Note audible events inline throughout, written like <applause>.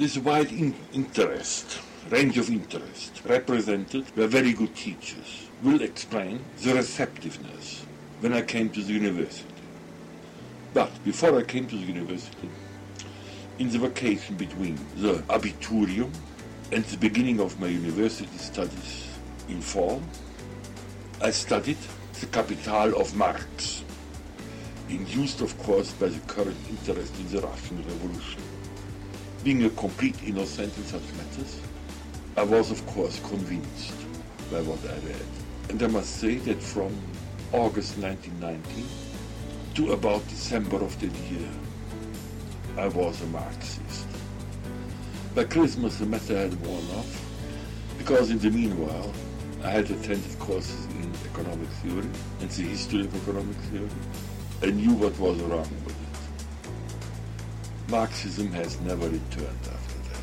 this wide in interest, range of interest represented by very good teachers will explain the receptiveness when I came to the university. But before I came to the university, in the vacation between the Abiturium and the beginning of my university studies in fall, I studied the Capital of Marx, induced of course by the current interest in the Russian Revolution. Being a complete innocent in such matters, I was of course convinced by what I read. And I must say that from August 1919 to about December of that year, I was a Marxist. By Christmas the matter had worn off, because in the meanwhile I had attended courses in economic theory and the history of economic theory. I knew what was wrong. Marxism has never returned after that.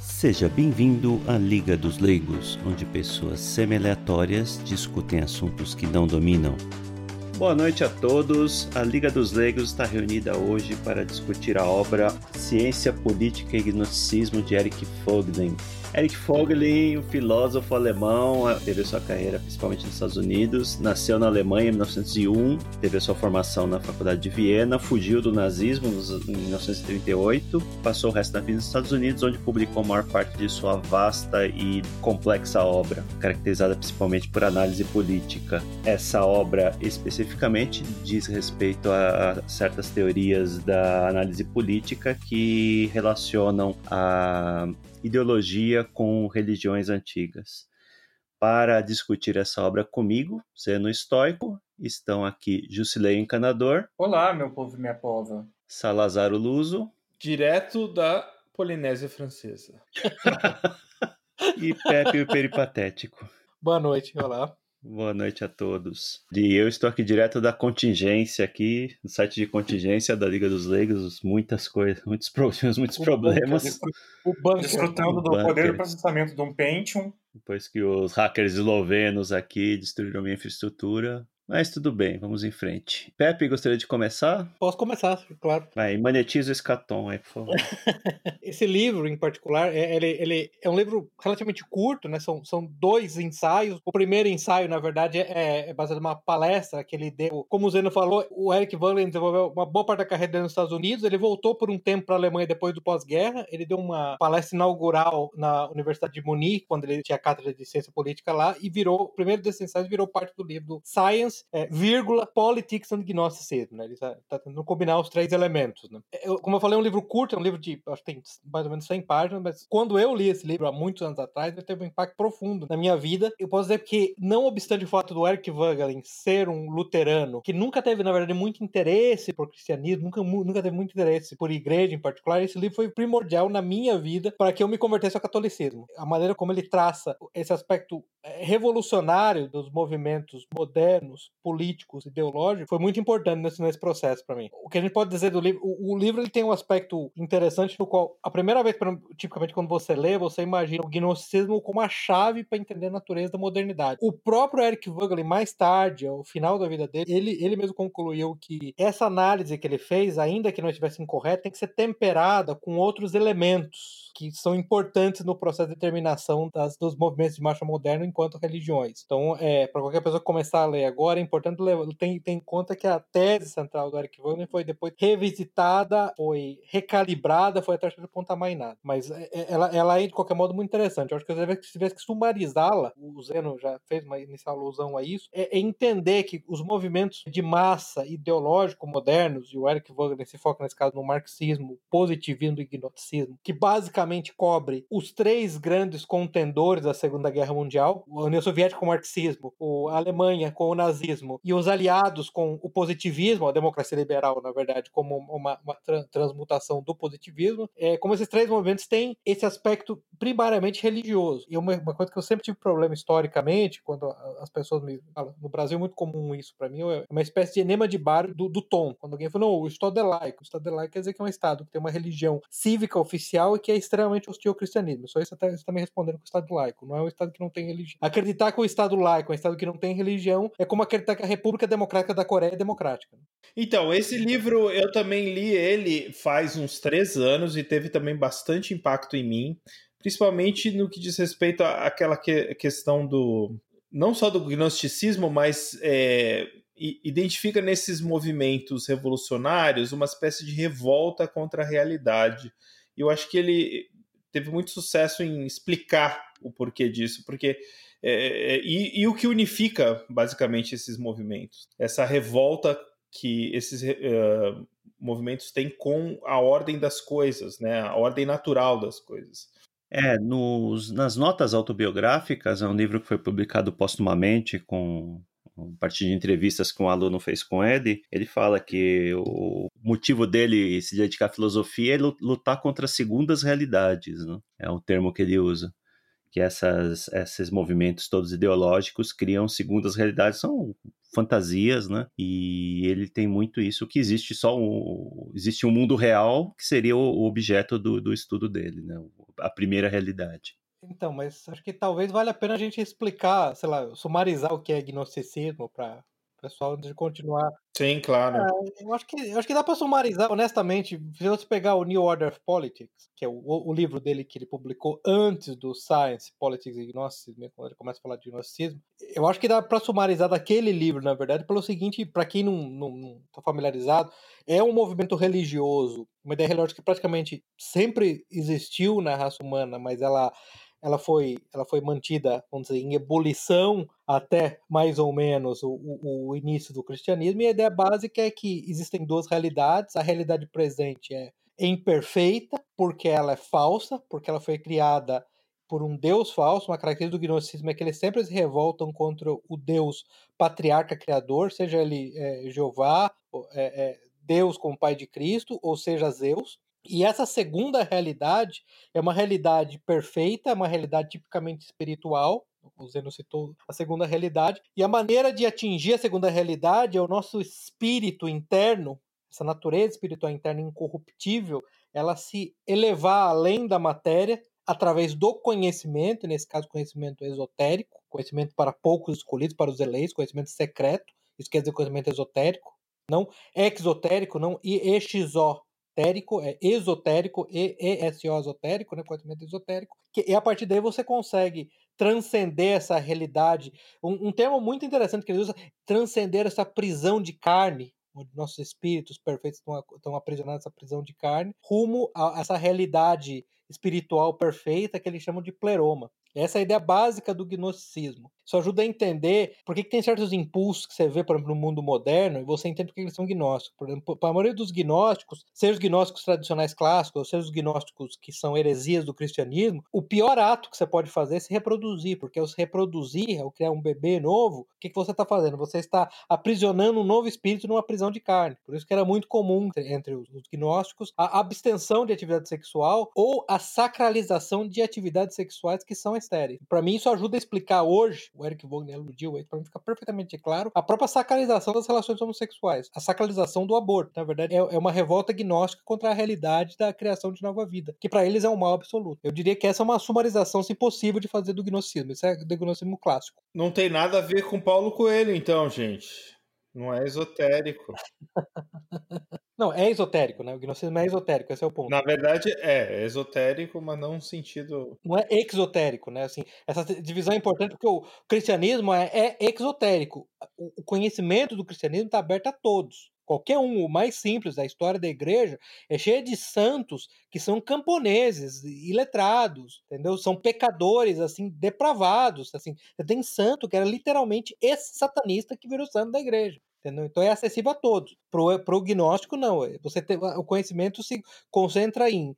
Seja bem-vindo à Liga dos Leigos, onde pessoas semi-aleatórias discutem assuntos que não dominam. Boa noite a todos. A Liga dos Leigos está reunida hoje para discutir a obra Ciência, Política e Gnosticismo de Eric Voegelin, Eric Voegelin, um filósofo alemão, teve sua carreira principalmente nos Estados Unidos, nasceu na Alemanha em 1901, teve sua formação na Faculdade de Viena, fugiu do nazismo em 1938, passou o resto da vida nos Estados Unidos, onde publicou a maior parte de sua vasta e complexa obra, caracterizada principalmente por análise política. Essa obra especificamente diz respeito a certas teorias da análise política que relacionam a ideologia com religiões antigas. Para discutir essa obra comigo, sendo estoico, estão aqui Jusilei Encanador. Olá, meu povo e minha pova. Salazar Luso. Direto da Polinésia Francesa. <laughs> e Pepe o Peripatético. Boa noite, olá. Boa noite a todos. E eu estou aqui direto da contingência aqui, no site de contingência da Liga dos Leigos, muitas coisas, muitos <laughs> problemas, muitos o problemas. Bunker, o banco desfrutando do poder de processamento de um Pentium. Depois que os hackers eslovenos aqui destruíram minha infraestrutura, mas tudo bem, vamos em frente. Pepe, gostaria de começar? Posso começar, claro. Vai, monetiza o escatom aí, por favor. <laughs> Esse livro, em particular, é, ele, ele, é um livro relativamente curto, né? São, são dois ensaios. O primeiro ensaio, na verdade, é, é baseado numa palestra que ele deu. Como o Zeno falou, o Eric Wallin desenvolveu uma boa parte da carreira dele nos Estados Unidos. Ele voltou por um tempo para a Alemanha depois do pós-guerra. Ele deu uma palestra inaugural na Universidade de Munique, quando ele tinha cátedra de ciência política lá, e virou, o primeiro desses ensaios virou parte do livro Science é, vírgula, Politics and Gnosticism, né? Ele está tá tentando combinar os três elementos, né? Eu, como eu falei, é um livro curto, é um livro de, acho que tem mais ou menos 100 páginas, mas quando eu li esse livro há muitos anos atrás, ele teve um impacto profundo na minha vida. Eu posso dizer que, não obstante o fato do Eric Voegelin ser um luterano, que nunca teve, na verdade, muito interesse por cristianismo, nunca, nunca teve muito interesse por igreja em particular, esse livro foi primordial na minha vida para que eu me convertesse ao catolicismo. A maneira como ele traça esse aspecto é, revolucionário dos movimentos modernos, políticos, ideológicos, foi muito importante nesse, nesse processo para mim. O que a gente pode dizer do livro, o, o, livro ele tem um aspecto interessante no qual, a primeira vez, tipicamente quando você lê, você imagina o gnosticismo como a chave para entender a natureza da modernidade. O próprio Eric Voegelin, mais tarde, ao final da vida dele, ele, ele mesmo concluiu que essa análise que ele fez, ainda que não estivesse incorreta, tem que ser temperada com outros elementos que são importantes no processo de determinação das, dos movimentos de marcha moderna enquanto religiões. Então, é, para qualquer pessoa começar a ler agora, é importante ter, ter em conta que a tese central do Eric Wagner foi depois revisitada, foi recalibrada, foi até de ponta mais nada. Mas é, é, ela, ela é, de qualquer modo, muito interessante. Eu acho que se tivesse que sumarizá-la, o Zeno já fez uma inicial alusão a isso, é, é entender que os movimentos de massa ideológico modernos, e o Eric Wagner se foca nesse caso no marxismo, positivismo e gnosticismo, que basicamente cobre os três grandes contendores da Segunda Guerra Mundial, a União Soviética com o marxismo, a Alemanha com o nazismo e os aliados com o positivismo, a democracia liberal, na verdade, como uma, uma transmutação do positivismo, é, como esses três movimentos têm esse aspecto primariamente religioso. E uma, uma coisa que eu sempre tive problema historicamente, quando as pessoas me falam, no Brasil é muito comum isso para mim, é uma espécie de enema de bar do, do tom. Quando alguém fala, não, o Estado é laico. O Estado é laico quer dizer que é um Estado que tem uma religião cívica oficial e que é extremamente hostil ao cristianismo. Só isso você me respondendo com o Estado laico. Não é um Estado que não tem religião. Acreditar que o Estado laico é um Estado que não tem religião é como acreditar que a República Democrática da Coreia é democrática. Então, esse livro eu também li ele faz uns três anos e teve também bastante impacto em mim, principalmente no que diz respeito àquela que, questão do. não só do gnosticismo, mas é, identifica nesses movimentos revolucionários uma espécie de revolta contra a realidade. E eu acho que ele teve muito sucesso em explicar o porquê disso, porque é, e, e, o que unifica basicamente esses movimentos, essa revolta que esses uh, movimentos têm com a ordem das coisas, né, a ordem natural das coisas. É, nos, nas notas autobiográficas, é um livro que foi publicado postumamente com a partir de entrevistas que um aluno fez com ele, ele fala que o motivo dele se dedicar à filosofia é lutar contra as segundas realidades, né? é o termo que ele usa. Que essas, esses movimentos todos ideológicos criam segundas realidades, são fantasias, né? E ele tem muito isso, que existe só um, existe um mundo real que seria o objeto do, do estudo dele, né? A primeira realidade. Então, mas acho que talvez valha a pena a gente explicar, sei lá, sumarizar o que é gnosticismo para o pessoal antes de continuar. Sim, claro. É, eu, acho que, eu acho que dá para sumarizar, honestamente, se você pegar o New Order of Politics, que é o, o livro dele que ele publicou antes do Science, Politics e Gnosticism, quando ele começa a falar de gnosticismo, eu acho que dá para sumarizar daquele livro, na verdade, pelo seguinte, para quem não, não, não tá familiarizado, é um movimento religioso, uma ideia religiosa que praticamente sempre existiu na raça humana, mas ela ela foi, ela foi mantida, vamos dizer, em ebulição até mais ou menos o, o, o, início do cristianismo, e a ideia básica é que existem duas realidades, a realidade presente é imperfeita, porque ela é falsa, porque ela foi criada por um deus falso, uma característica do gnosticismo é que eles sempre se revoltam contra o deus patriarca criador, seja ele é, Jeová, é, é, Deus como pai de Cristo, ou seja Zeus, e essa segunda realidade é uma realidade perfeita, é uma realidade tipicamente espiritual. O Zeno citou a segunda realidade. E a maneira de atingir a segunda realidade é o nosso espírito interno, essa natureza espiritual interna incorruptível, ela se elevar além da matéria através do conhecimento, nesse caso, conhecimento esotérico, conhecimento para poucos escolhidos, para os eleitos, conhecimento secreto, isso quer dizer conhecimento esotérico, não exotérico, não exo esotérico, é esotérico, e ESO esotérico, né, conhecimento esotérico, que, e a partir daí você consegue transcender essa realidade. Um, um termo muito interessante que ele usa, transcender essa prisão de carne, onde nossos espíritos perfeitos estão, estão aprisionados nessa prisão de carne, rumo a essa realidade espiritual perfeita que eles chamam de pleroma. Essa é a ideia básica do gnosticismo. Isso ajuda a entender por que, tem certos impulsos que você vê, por exemplo, no mundo moderno, e você entende por que eles são gnósticos. Por exemplo, para a maioria dos gnósticos, seja os gnósticos tradicionais clássicos, ou seja os gnósticos que são heresias do cristianismo, o pior ato que você pode fazer é se reproduzir, porque ao se reproduzir, ao criar um bebê novo, o que, que você está fazendo? Você está aprisionando um novo espírito numa prisão de carne. Por isso que era muito comum entre os gnósticos a abstenção de atividade sexual ou a sacralização de atividades sexuais que são estéreis. Para mim, isso ajuda a explicar hoje, o Eric Wagner aludiu, para mim fica perfeitamente claro, a própria sacralização das relações homossexuais, a sacralização do aborto. Na verdade, é, é uma revolta gnóstica contra a realidade da criação de nova vida, que para eles é um mal absoluto. Eu diria que essa é uma sumarização, se possível, de fazer do gnosticismo. Isso é do gnosticismo clássico. Não tem nada a ver com Paulo Coelho, então, gente. Não é esotérico. <laughs> Não, é esotérico, né? O gnosticismo é esotérico, esse é o ponto. Na verdade, é, é esotérico, mas não no sentido. Não é exotérico, né? Assim, essa divisão é importante porque o cristianismo é, é exotérico. O conhecimento do cristianismo está aberto a todos. Qualquer um, o mais simples da história da igreja, é cheio de santos que são camponeses, iletrados, entendeu? São pecadores, assim, depravados, assim. Tem santo que era literalmente esse satanista que virou santo da igreja. Entendeu? Então é acessível a todos. Para o gnóstico, não. É, você tem, o conhecimento se concentra em.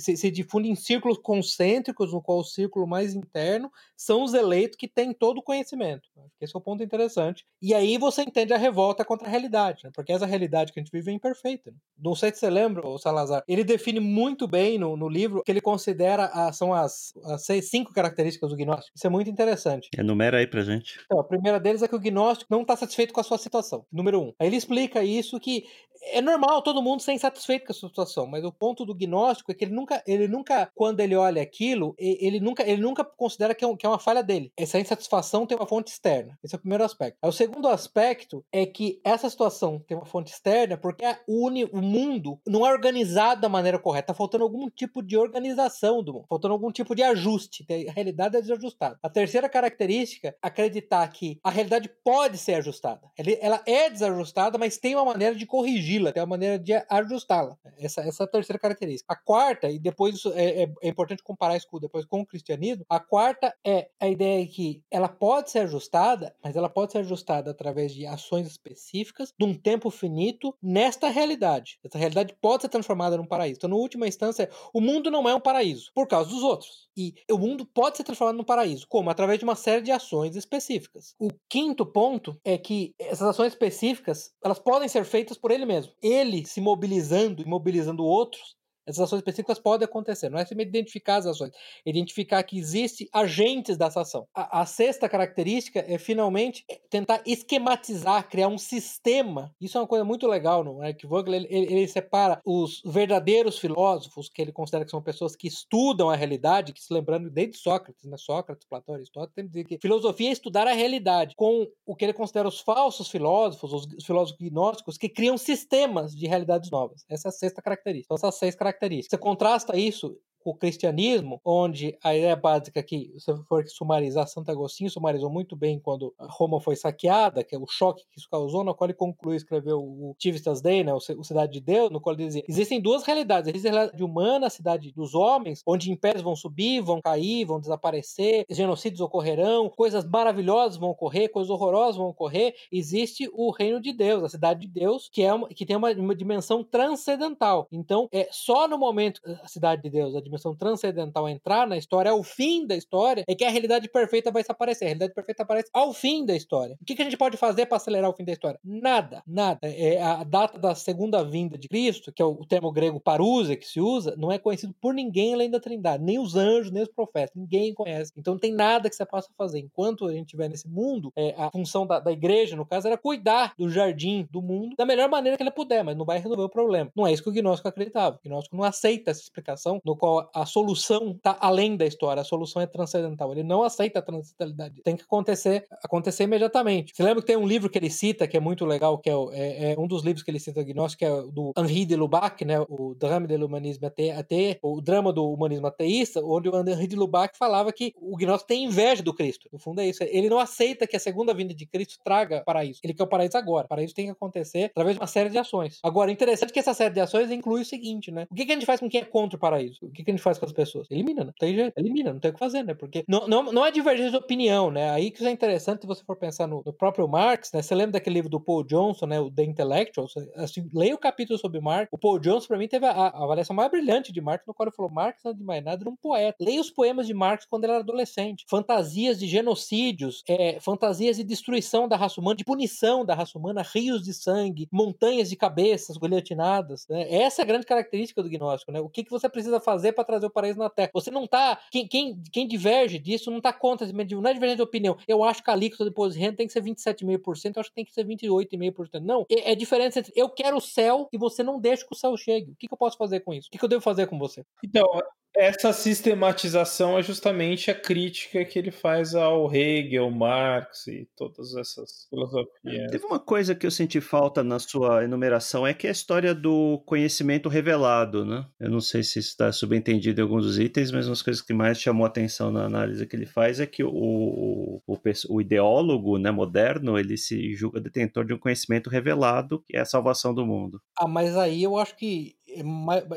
Se, se, difunde em círculos concêntricos, no qual o círculo mais interno são os eleitos que têm todo o conhecimento. Esse é o ponto interessante. E aí você entende a revolta contra a realidade, né? porque essa realidade que a gente vive é imperfeita. Né? Não sei se você lembra, o Salazar, ele define muito bem no, no livro que ele considera a, são as, as seis, cinco características do gnóstico. Isso é muito interessante. Enumera aí pra gente. Então, a primeira deles é que o gnóstico não está satisfeito com a sua situação. Número um. Aí ele explica isso que é normal todo mundo ser insatisfeito com a situação, mas o ponto do gnóstico é que ele nunca, ele nunca, quando ele olha aquilo, ele nunca, ele nunca considera que é, um, que é uma falha dele. Essa insatisfação tem uma fonte externa. Esse é o primeiro aspecto. Aí, o segundo aspecto é que essa situação tem uma fonte externa porque o, uni, o mundo não é organizado da maneira correta. Tá faltando algum tipo de organização do mundo, faltando algum tipo de ajuste. A realidade é desajustada. A terceira característica, acreditar que a realidade pode ser ajustada. Ela é desajustada, mas tem uma maneira de corrigi-la, tem uma maneira de ajustá-la. Essa, essa é a terceira característica. A quarta, e depois isso é, é, é, importante comparar isso depois com o cristianismo, a quarta é a ideia que ela pode ser ajustada, mas ela pode ser ajustada através de ações específicas, de um tempo finito, nesta realidade. Essa realidade pode ser transformada num paraíso. Então, na última instância, o mundo não é um paraíso, por causa dos outros. E o mundo pode ser transformado num paraíso. Como? Através de uma série de ações específicas. O quinto ponto é que essas ações específicas, elas podem ser feitas por ele mesmo. Ele se mobilizando e mobilizando outros essas ações específicas podem acontecer. Não é simplesmente identificar as ações, é identificar que existem agentes dessa ação. A, a, sexta característica é finalmente tentar esquematizar, criar um sistema. Isso é uma coisa muito legal no Eric Vogel. Ele, ele, separa os verdadeiros filósofos, que ele considera que são pessoas que estudam a realidade, que se lembrando desde Sócrates, né? Sócrates, Platão, Aristóteles, tem que dizer que filosofia é estudar a realidade, com o que ele considera os falsos filósofos, os filósofos gnósticos, que criam sistemas de realidades novas. Essa é a sexta característica. Então, essas seis características Você contrasta isso o cristianismo, onde a ideia básica que, se for sumarizar, Santo Agostinho sumarizou muito bem quando Roma foi saqueada, que é o choque que isso causou, no qual ele concluiu escreveu o Civitas Dei, né, o Cidade de Deus, no qual ele dizia, existem duas realidades, existe a realidade humana, a cidade dos homens, onde impérios vão subir, vão cair, vão desaparecer, genocídios ocorrerão, coisas maravilhosas vão ocorrer, coisas horrorosas vão ocorrer, existe o reino de Deus, a cidade de Deus, que, é uma, que tem uma, uma dimensão transcendental. Então, é só no momento a cidade de Deus, a dimensão transcendental entrar na história, ao fim da história, é que a realidade perfeita vai se aparecer. A realidade perfeita aparece ao fim da história. O que, que a gente pode fazer para acelerar o fim da história? Nada, nada. É, é a data da segunda vinda de Cristo, que é o termo grego parousia que se usa, não é conhecido por ninguém além da Trindade, nem os anjos, nem os profetas, ninguém conhece. Então não tem nada que você possa fazer. Enquanto a gente estiver nesse mundo, é, a função da, da igreja, no caso, era cuidar do jardim do mundo da melhor maneira que ele puder, mas não vai resolver o problema. Não é isso que o gnóstico acreditava. O gnóstico não aceita essa explicação no qual a solução está além da história, a solução é transcendental. Ele não aceita a transcendentalidade. Tem que acontecer, acontecer imediatamente. Você lembra que tem um livro que ele cita, que é muito legal, que é, é, é um dos livros que ele cita gnóstico, que é do Henri de Lubac, né, o Drama do Humanismo Até, o Drama do Humanismo Ateísta, onde o Henri de Lubac falava que o gnóstico tem inveja do Cristo. No fundo é isso. Ele não aceita que a segunda vinda de Cristo traga paraíso. Ele quer o paraíso agora. O paraíso tem que acontecer através de uma série de ações. Agora, interessante que essa série de ações inclui o seguinte, né? O que, que a gente faz com quem é contra o paraíso? O que, que a gente faz com as pessoas? Elimina, não tem jeito. Elimina, não tem o que fazer, né? Porque não, não, não é divergência de opinião, né? Aí que isso é interessante se você for pensar no, no, próprio Marx, né? Você lembra daquele livro do Paul Johnson, né? O The Intellectuals? Assim, leia o capítulo sobre Marx. O Paul Johnson, para mim, teve a, a, avaliação mais brilhante de Marx, no qual ele falou: Marx, antes de mais nada, era um poeta. Leia os poemas de Marx quando ele era adolescente. Fantasias de genocídios, é, fantasias de destruição da raça humana, de punição da raça humana, rios de sangue, montanhas de cabeças guilhotinadas. Né? Essa é a grande característica do gnóstico, né? O que, que você precisa fazer para trazer o paraíso na Terra? Você não tá. Quem, quem, quem diverge disso não tá contra, não é divergência de opinião. Eu acho que a alíquota de imposto de renda tem que ser 27,5%, eu acho que tem que ser 28,5%. Não, é, é diferença entre eu quero o céu e você não deixa que o céu chegue. O que, que eu posso fazer com isso? O que, que eu devo fazer com você? Então, essa sistematização é justamente a crítica que ele faz ao Hegel, Marx e todas essas filosofias. Teve uma coisa que eu senti falta na sua enumeração, é que é a história do conhecimento revelado, né? Eu não sei se está subentendido em alguns dos itens, mas uma das coisas que mais chamou atenção na análise que ele faz é que o, o, o ideólogo né, moderno, ele se julga detentor de um conhecimento revelado, que é a salvação do mundo. Ah, mas aí eu acho que é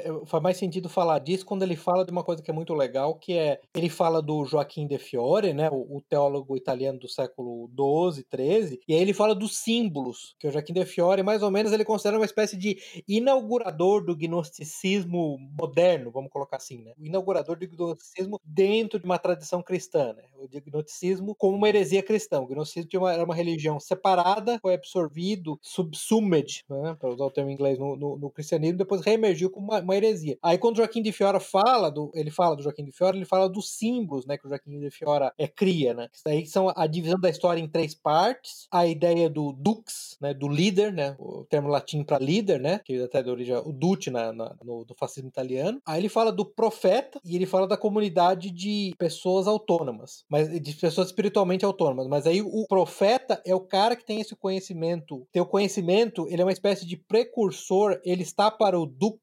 é, faz mais sentido falar disso quando ele fala de uma coisa que é muito legal, que é ele fala do Joaquim de Fiore, né, o, o teólogo italiano do século 12, 13, e aí ele fala dos símbolos, que o Joaquim de Fiore, mais ou menos, ele considera uma espécie de inaugurador do gnosticismo moderno, vamos colocar assim, né, o inaugurador do gnosticismo dentro de uma tradição cristã, né, o gnosticismo como uma heresia cristã. O gnosticismo uma, era uma religião separada, foi absorvido, subsumed, né, para usar o termo em inglês, no, no, no cristianismo, depois reemergiu emergiu como uma, uma heresia. Aí quando Joaquim de Fiora fala do, ele fala do Joaquim de Fiora, ele fala dos símbolos, né, que o Joaquim de Fiora é cria, né? Isso aí são a divisão da história em três partes, a ideia do dux, né, do líder, né, o termo latim para líder, né, que até de origem o duce na, na no, fascismo italiano. Aí ele fala do profeta e ele fala da comunidade de pessoas autônomas, mas de pessoas espiritualmente autônomas. Mas aí o profeta é o cara que tem esse conhecimento, tem o conhecimento, ele é uma espécie de precursor, ele está para o dux,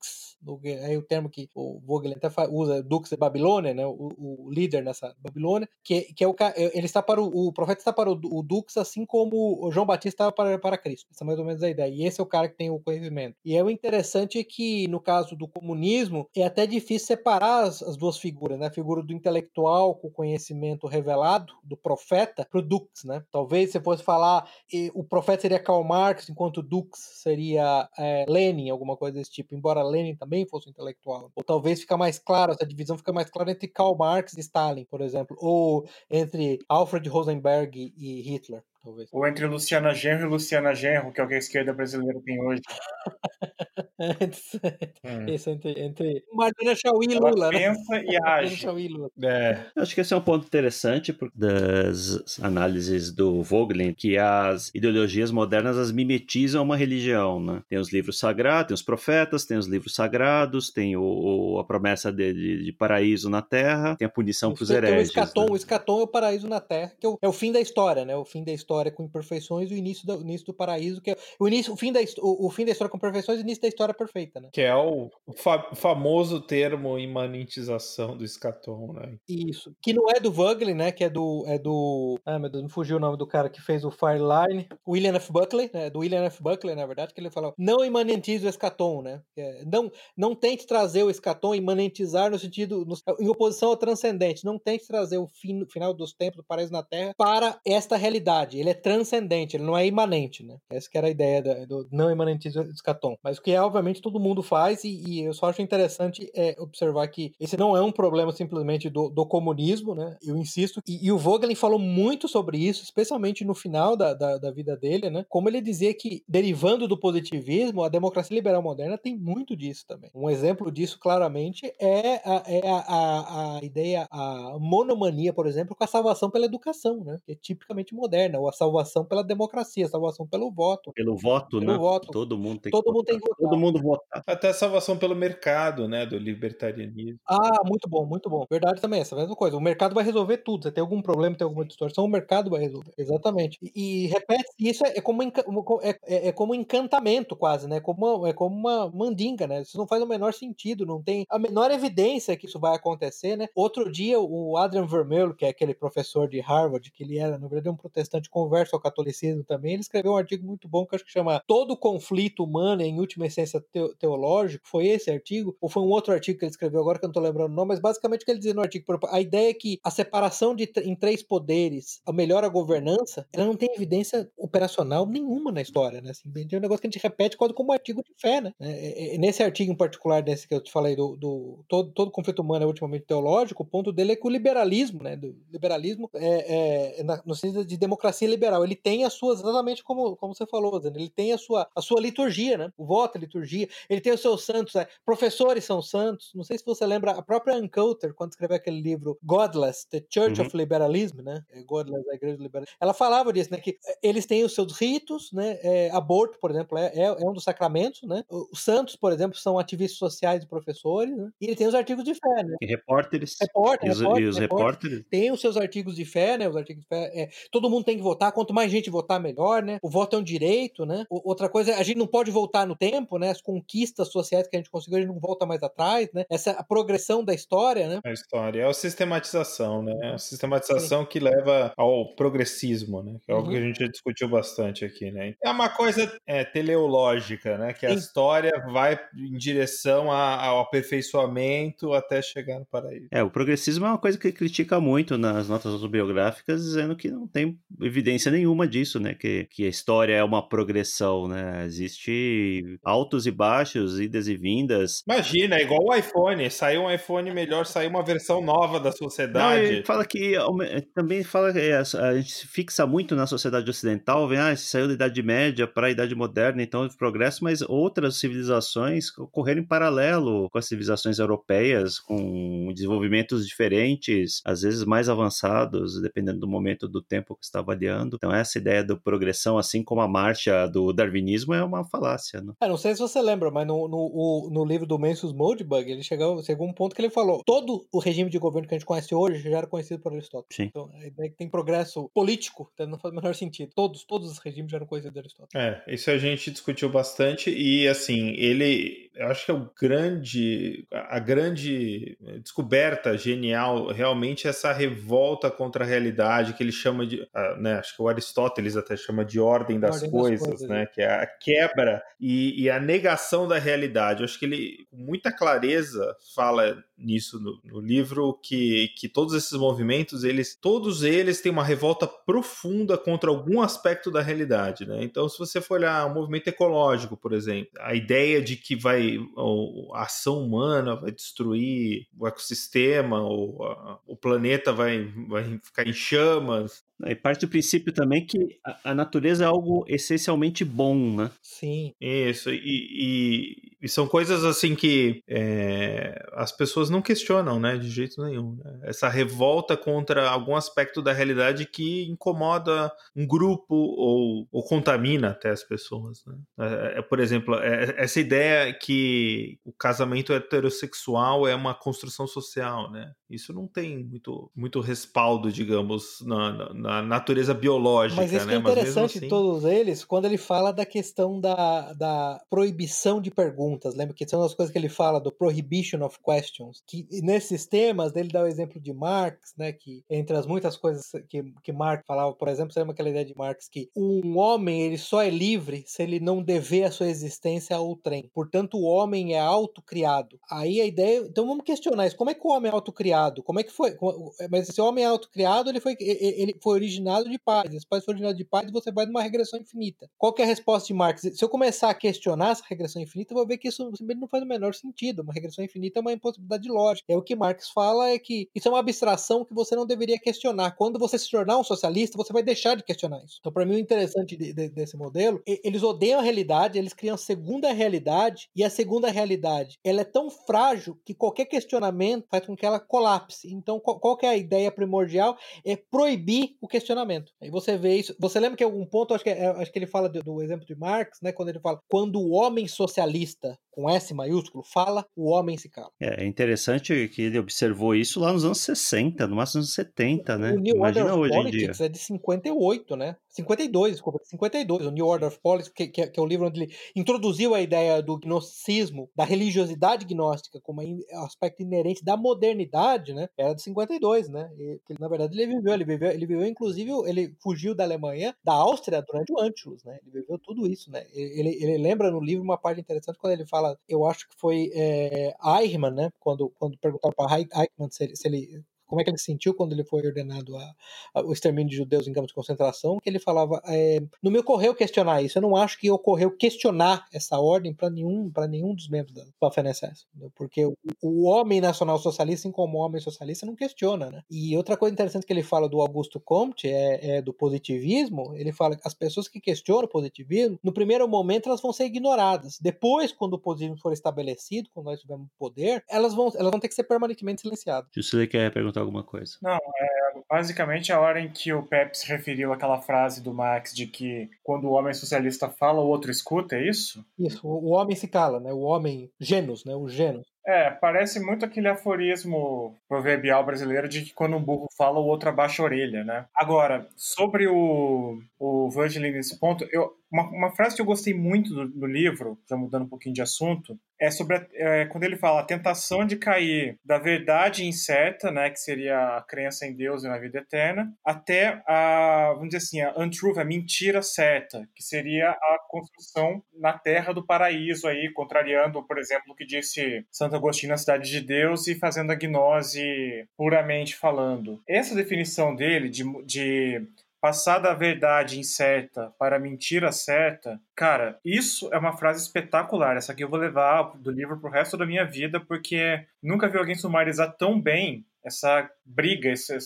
aí o termo que o Vogel até usa, dux é Babilônia, né, o, o líder nessa Babilônia, que, que é o ele está para o, o profeta está para o, o dux, assim como João Batista estava para, para Cristo. Essa é mais ou menos a ideia. E esse é o cara que tem o conhecimento. E é o interessante é que no caso do comunismo é até difícil separar as, as duas figuras, né? A figura do intelectual com conhecimento revelado, do profeta, para o dux, né? Talvez você fosse falar o profeta seria Karl Marx, enquanto o dux seria é, Lenin, alguma coisa desse tipo. Embora Lenin também fosse um intelectual. Ou talvez fica mais claro, essa divisão fica mais clara entre Karl Marx e Stalin, por exemplo. Ou entre Alfred Rosenberg e Hitler talvez. Ou entre Luciana Genro e Luciana Genro, que é o que a esquerda brasileira tem hoje. <laughs> hum. Isso entre, entre Marina Chauí e Lula. Ela né? pensa e age. e Lula. É. Acho que esse é um ponto interessante das análises do Vogelin, que as ideologias modernas as mimetizam uma religião, né? Tem os livros sagrados, tem os profetas, tem os livros sagrados, tem o, o a promessa de, de, de, paraíso na Terra, tem a punição para os hereges. Tem o escatom, né? o escatom é o paraíso na Terra, que é o, é o fim da história, né? O fim da história com imperfeições e o início do, início do paraíso, que é o início, o fim da o, o fim da história com perfeições e o início da história perfeita, né? Que é o fa famoso termo imanentização do escatom, né? Isso. Que não é do Vogelin, né? Que é do. É do. Ah, meu Deus, me fugiu o nome do cara que fez o Fireline. William F. Buckley, né? Do William F. Buckley, na verdade, que ele falou: não imanentize o escatom, né? É, não, não tente trazer o escatom imanentizar no sentido. No, em oposição ao transcendente. Não tente trazer o fim, final dos tempos do paraíso na Terra para esta realidade. Ele é transcendente, ele não é imanente, né? Essa que era a ideia do, do não imanentismo do escatom. Mas o que é, obviamente, todo mundo faz, e, e, eu só acho interessante é observar que esse não é um problema simplesmente do, do comunismo, né? Eu insisto. E, e, o Vogelin falou muito sobre isso, especialmente no final da, da, da, vida dele, né? Como ele dizia que, derivando do positivismo, a democracia liberal moderna tem muito disso também. Um exemplo disso, claramente, é a, é a, a, a ideia, a monomania, por exemplo, com a salvação pela educação, né? Que é tipicamente moderna, ou salvação pela democracia, salvação pelo voto. Pelo voto, pelo né? Voto. Todo mundo tem Todo que mundo tem que votar. Todo mundo votar. Até a salvação pelo mercado, né? Do libertarianismo. Ah, muito bom, muito bom. Verdade também, essa mesma coisa. O mercado vai resolver tudo. Você tem algum problema, tem alguma distorção, o mercado vai resolver. Exatamente. E, e repete, isso é, é como, é, é, é, como encantamento, quase, né? Como uma, é como uma mandinga, né? Isso não faz o menor sentido, não tem a menor evidência que isso vai acontecer, né? Outro dia, o Adrian Vermeulen, que é aquele professor de Harvard, que ele era, na verdade, um protestante converso ao catolicismo também, ele escreveu um artigo muito bom que acho que chama Todo conflito humano, em última essência teológico. Foi esse artigo? Ou foi um outro artigo que ele escreveu agora que eu não tô lembrando o nome, mas basicamente o que ele dizia no artigo, a ideia é que a separação de, em três poderes melhora a governança, ela não tem evidência operacional nenhuma na história, né? Assim, é um negócio que a gente repete quase como artigo de fé, né? É, é, nesse artigo em particular, desse que eu te falei, do, do todo, todo conflito humano é ultimamente teológico, o ponto dele é que o liberalismo, né? Do liberalismo é, é no sentido de democracia liberal, ele tem as suas, exatamente como, como você falou, ele tem a sua, a sua liturgia, né? O voto, a liturgia, ele tem os seus santos, né? professores são santos. Não sei se você lembra, a própria Ann Coulter, quando escreveu aquele livro Godless, The Church uhum. of Liberalism, né? É, Godless, a Igreja do Liberalismo. Ela falava disso, né? Que eh, eles têm os seus ritos, né? É, aborto, por exemplo, é, é, é, um dos sacramentos, né? Os santos, por exemplo, são ativistas sociais e professores, né? E ele tem os artigos de fé, né? E repórteres. Repórter, e os repórteres. Tem os seus artigos de fé, né? Os artigos de fé. É, todo mundo tem que votar, quanto mais gente votar, melhor, né? O voto é um direito, né? O, outra coisa, a gente não pode voltar no tempo, né? As conquistas sociais que a gente conseguiu, a gente não volta mais atrás, né? Essa é a progressão da história, né? A história é a sistematização, né? A sistematização Sim. que leva ao progressismo, né? Que é algo uhum. que a gente já discutiu bastante aqui, né? É uma coisa é, teleológica, né? Que a Sim. história vai em direção a, ao aperfeiçoamento até chegar no paraíso. É, o progressismo é uma coisa que critica muito nas notas autobiográficas, dizendo que não tem evidência nenhuma disso, né? Que, que a história é uma progressão, né? Existe altos e baixos, idas e vindas. Imagina, é igual o iPhone. Saiu um iPhone melhor, saiu uma versão nova da sociedade. Não, fala que também fala que a gente se fixa muito na sociedade ocidental, vem, ah, saiu da Idade Média para a Idade Moderna, então houve progresso, mas outras civilizações ocorreram em paralelo com as civilizações europeias, com desenvolvimentos diferentes, às vezes mais avançados, dependendo do momento do tempo que está Então, essa ideia da progressão, assim como a marcha do darwinismo, é uma falácia. Né? É, não sei se você lembra, mas no, no, no livro do Mencius Moldbug, ele chegou, chegou um ponto que ele falou: todo o regime de governo que a gente conhece hoje já era conhecido por Aristóteles. Sim. Então, a ideia é que tem progresso político, então não faz o menor sentido. Todos, todos os regimes já eram conhecidos por Aristóteles. É, isso a gente discutiu bastante e, assim, ele, eu acho que é o grande, a grande descoberta genial, realmente, essa revolta contra a realidade que ele chama de, ah, né, acho que o Aristóteles até chama de ordem das, ordem coisas, das coisas, né, é. que é a quebra e, e, a negação da realidade. Eu acho que ele, com muita clareza, fala nisso no, no livro que, que todos esses movimentos, eles, todos eles têm uma revolta profunda contra algum aspecto da realidade, né? Então, se você for olhar o movimento ecológico, por exemplo, a ideia de que vai a ação humana vai destruir o ecossistema, ou a, o planeta vai, vai ficar em chamas, e parte do princípio também que a, natureza é algo essencialmente bom, né? Sim. Isso, e, e, e são coisas assim que é, as pessoas não questionam, né? De jeito nenhum. Né? Essa revolta contra algum aspecto da realidade que incomoda um grupo ou, ou contamina até as pessoas, né? É, é, por exemplo, é, essa ideia que o casamento heterossexual é uma construção social, né? Isso não tem muito, muito respaldo, digamos, na, na na natureza biológica. Mas isso né? é interessante assim... todos eles, quando ele fala da questão da, da proibição de perguntas. Lembra que são as coisas que ele fala do prohibition of questions. Que nesses temas, ele dá o exemplo de Marx, né? Que entre as muitas coisas que, que Marx falava, por exemplo, você lembra aquela ideia de Marx que um homem ele só é livre se ele não dever a sua existência ao trem. Portanto, o homem é autocriado. Aí a ideia. Então vamos questionar isso. Como é que o homem é autocriado? Como é que foi? Mas esse homem é autocriado, ele foi, ele foi originado de pais. Esse pai foi originado de pais, você vai numa regressão infinita. Qual é a resposta de Marx? Se eu começar a questionar essa regressão infinita, eu vou ver que isso não faz o menor sentido. Uma regressão infinita é uma impossibilidade lógica. É o que Marx fala é que isso é uma abstração que você não deveria questionar. Quando você se tornar um socialista, você vai deixar de questionar isso. Então, para mim, o interessante de, de, desse modelo, eles odeiam a realidade, eles criam a segunda realidade, e a segunda realidade, ela é tão frágil que qualquer questionamento faz com que ela colapse. Então, qual, qual é a ideia primordial? É proibir o questionamento. Aí você vê isso. Você lembra que em algum ponto, acho que, é, acho que ele fala do, do, exemplo de Marx, né? Quando ele fala quando o homem socialista, com S maiúsculo, fala, o homem se cala. É, é interessante que ele observou isso lá nos anos 60, no máximo nos anos 70, né? O New Imagina Order hoje em dia. é de 58, né? 52, desculpa, 52, o New Order of Politics, que, que, que, é o livro onde ele introduziu a ideia do gnosticismo, da religiosidade gnóstica como aspecto inerente da modernidade, né? Era de 52, né? E, que, na verdade ele viveu, ele viveu, ele viveu inclusive, ele fugiu da Alemanha, da Áustria durante o Anschluss, né? Ele viveu tudo isso, né? Ele, ele lembra no livro uma parte interessante quando ele fala, eu acho que foi é, Eichmann, né? Quando, quando perguntaram para Eichmann se ele, se ele como é que ele se sentiu quando ele foi ordenado a, a, o extermínio de judeus em campos de concentração, que ele falava, é, não me ocorreu questionar isso, eu não acho que ocorreu questionar essa ordem para nenhum, nenhum dos membros da Waffen-SS, porque o, o, homem nacional socialista, assim como o homem socialista, não questiona, né? E outra coisa interessante que ele fala do Augusto Comte é, é do positivismo, ele fala que as pessoas que questionam o positivismo, no primeiro momento elas vão ser ignoradas, depois, quando o positivismo for estabelecido, quando nós tivermos poder, elas vão, elas vão ter que ser permanentemente silenciadas. Justo, quer perguntar alguma coisa. Não, é basicamente a hora em que o Pepe se referiu àquela frase do Marx de que quando o homem socialista fala, o outro escuta, é isso? Isso, o homem se cala, né? O homem, genus, né? O genus. É, parece muito aquele aforismo proverbial brasileiro de que quando um burro fala, o outro abaixa a orelha, né? Agora, sobre o, o Virgil nesse ponto, eu, uma, uma, frase que eu gostei muito do, do, livro, já mudando um pouquinho de assunto, é sobre a, é, quando ele fala a tentação de cair da verdade incerta, né, que seria a crença em Deus e na vida eterna, até a, vamos dizer assim, a untruth, a mentira certa, que seria a construção na terra do paraíso aí, contrariando, por exemplo, o que disse Santo Agostinho na Cidade de Deus e fazendo a gnose puramente falando. Essa definição dele de, de passar da verdade incerta para a mentira certa, cara, isso é uma frase espetacular. Essa aqui eu vou levar do livro pro resto da minha vida, porque nunca vi alguém sumarizar tão bem essa briga, esse,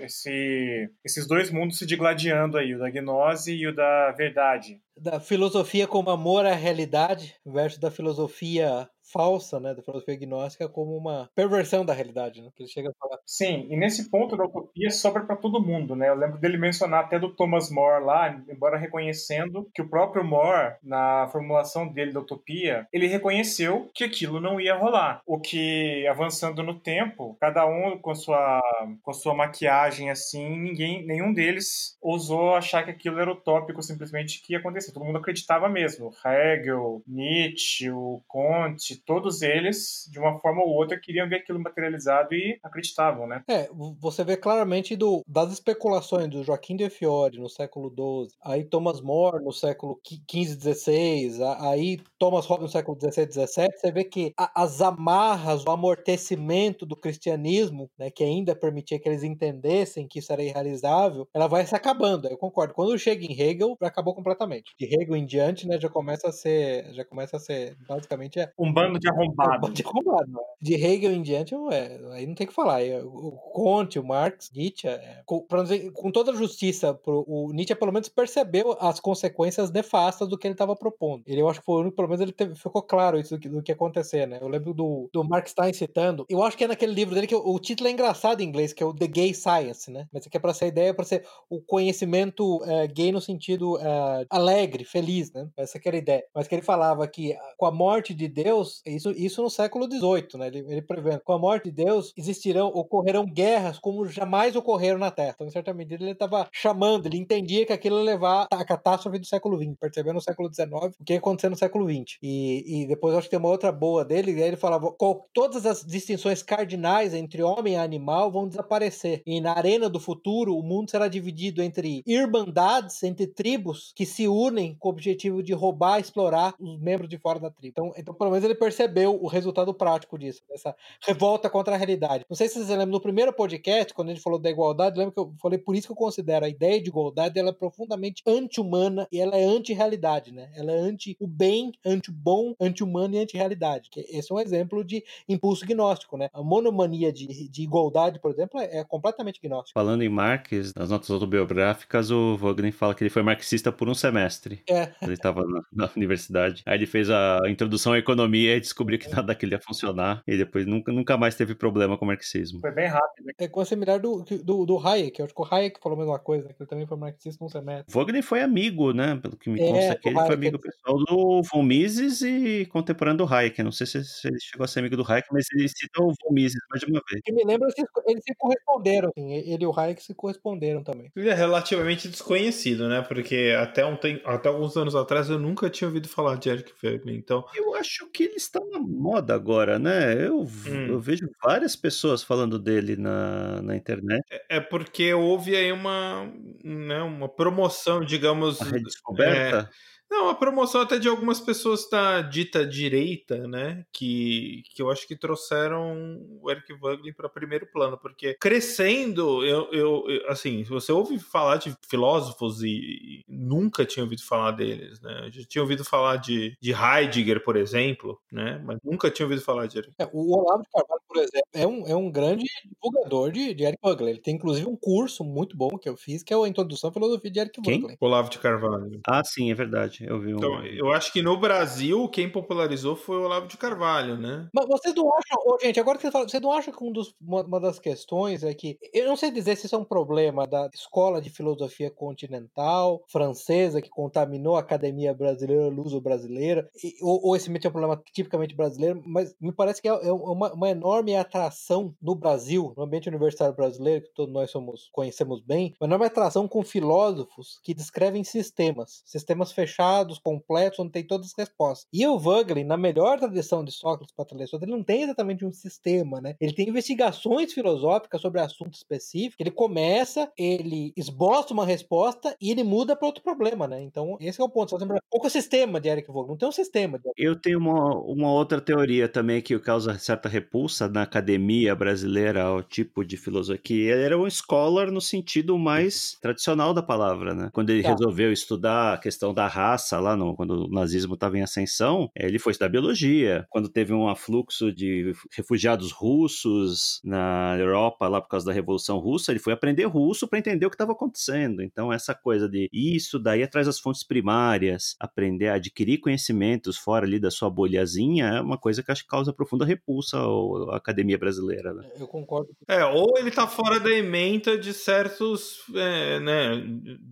esse, esses dois mundos se digladiando aí, o da gnose e o da verdade. Da filosofia como amor à realidade versus da filosofia falsa, né, da filosofia gnóstica como uma perversão da realidade, né, que ele chega a falar. Sim, e nesse ponto da utopia sobra para todo mundo, né? Eu lembro dele mencionar até do Thomas More lá, embora reconhecendo que o próprio More, na formulação dele da utopia, ele reconheceu que aquilo não ia rolar. O que, avançando no tempo, cada um com sua, com sua maquiagem assim, ninguém, nenhum deles ousou achar que aquilo era utópico, simplesmente que ia acontecer. Todo mundo acreditava mesmo. Hegel, Nietzsche, o Conte, todos eles, de uma forma ou outra, queriam ver aquilo materializado e acreditavam, né? É, você vê claramente do, das especulações do Joaquim de Fiore no século XII, aí Thomas More no século XV, XVI, aí Thomas Hobbes no século XVI, XVII, você vê que a, as amarras, o amortecimento do cristianismo, né, que ainda permitia que eles entendessem que isso era irrealizável, ela vai se acabando. Eu concordo. Quando chega em Hegel, acabou completamente. De Hegel em diante, né, já começa a ser, já começa a ser basicamente é, um bando de arrombado. De arrombado. De Hegel em diante, é, aí não tem o que falar. O Conte, o Marx, Nietzsche, é, com, dizer, com, toda a justiça, pro, o Nietzsche pelo menos percebeu as consequências nefastas do que ele estava propondo. Ele, eu acho que foi pelo menos ele teve, ficou claro isso do que, do que ia acontecer, né? Eu lembro do, do Marx Stein citando, eu acho que é naquele livro dele que o, o título é engraçado em inglês, que é o The Gay Science, né? Mas aqui é para ser a ideia, para ser o conhecimento é, gay no sentido é, alegre, feliz, né? Essa que era a ideia. Mas que ele falava que com a morte de Deus, isso, isso no século XVIII, né? Ele, ele prevendo, com a morte de Deus existirão, ocorrerão guerras como jamais ocorreram na Terra. Então, em certa medida, ele estava chamando, ele entendia que aquilo ia levar a catástrofe do século XX, percebendo no século XIX o que ia acontecer no século XX. E, e depois acho que tem uma outra boa dele, e aí ele falava: todas as distinções cardinais entre homem e animal vão desaparecer. E na arena do futuro, o mundo será dividido entre irmandades, entre tribos que se unem com o objetivo de roubar, explorar os membros de fora da tribo. Então, então pelo menos ele percebeu o resultado prático disso, dessa revolta contra a realidade. Não sei se vocês lembram, no primeiro podcast, quando a gente falou da igualdade, lembra que eu falei por isso que eu considero a ideia de igualdade ela é profundamente anti-humana e ela é anti-realidade, né? Ela é anti o bem, anti o bom, anti-humano e anti-realidade. Esse é um exemplo de impulso gnóstico, né? A monomania de, de igualdade, por exemplo, é, é completamente gnóstica. Falando em Marx, nas notas autobiográficas, o Wagner fala que ele foi marxista por um semestre. É. Ele estava na, na, universidade. Aí ele fez a introdução à economia e descobriu que nada daquilo ia funcionar. E depois nunca, nunca mais teve problema com o marxismo. Foi bem rápido. É com similar do, do, do Hayek. Eu acho que o Hayek falou a mesma coisa, que ele também foi marxista num semestre. Wagner foi amigo, né? Pelo que me é, consta aqui, ele Hayek, foi amigo pessoal do von Mises e contemporâneo do Hayek. Não sei se, se ele chegou a ser amigo do Hayek, mas ele citou o von Mises mais de uma vez. Que me lembro, eles, eles se corresponderam. Assim, ele e o Hayek se corresponderam também. Ele é relativamente desconhecido, né? Porque até, um tem, até alguns anos atrás eu nunca tinha ouvido falar de Eric Wagner, então... Eu acho que ele está na moda agora, né? Eu, hum. eu vejo várias pessoas falando dele na, na internet. É, é porque houve aí uma, né, uma promoção, digamos... Uma redescoberta? É, não, a promoção até de algumas pessoas da dita direita, né? Que, que eu acho que trouxeram o Eric Wagner para primeiro plano, porque crescendo, eu, eu, eu, assim, você ouve falar de filósofos e, e, nunca tinha ouvido falar deles, né? Eu já tinha ouvido falar de, de Heidegger, por exemplo, né? Mas nunca tinha ouvido falar de Eric. É, o Olavo de Carvalho, por exemplo, é um, é um grande divulgador de, de Eric Wagner. Ele tem inclusive um curso muito bom que eu fiz, que é a Introdução à Filosofia de Eric Wagner. Olavo de Carvalho. Ah, sim, é verdade. Eu vi um... Então, eu acho que no Brasil quem popularizou foi o Olavo de Carvalho, né? Mas vocês não acham, oh, gente, agora que você fala, você não acha que um dos, uma, uma, das questões é que, eu não sei dizer se isso é um problema da escola de filosofia continental francesa que contaminou a academia brasileira, luso-brasileira, ou, ou esse é um problema tipicamente brasileiro, mas me parece que é, é uma, uma, enorme atração no Brasil, no ambiente universitário brasileiro, que todos nós somos, conhecemos bem, uma enorme atração com filósofos que descrevem sistemas, sistemas fechados fechados, completos, onde tem todas as respostas. E o Vogelin, na melhor tradição de Sócrates para Aristóteles, ele não tem exatamente um sistema, né? Ele tem investigações filosóficas sobre assunto específico. Ele começa, ele esboça uma resposta e ele muda para outro problema, né? Então, esse é o ponto. Você lembra? Qual é o sistema de Eric Vogel? Não tem um sistema. De... Eu tenho uma, uma outra teoria também que causa certa repulsa na academia brasileira ao tipo de filosofia. Que ele era um scholar no sentido mais tradicional da palavra, né? Quando ele tá. resolveu estudar a questão da raça lá, no, quando o nazismo estava em ascensão, ele foi estudar biologia. Quando teve um afluxo de refugiados russos na Europa lá por causa da Revolução Russa, ele foi aprender russo para entender o que estava acontecendo. Então, essa coisa de isso daí atrás das fontes primárias, aprender a adquirir conhecimentos fora ali da sua bolhazinha, é uma coisa que acho que causa profunda repulsa à academia brasileira. Né? Eu concordo. É, ou ele está fora da ementa de certos, é, né,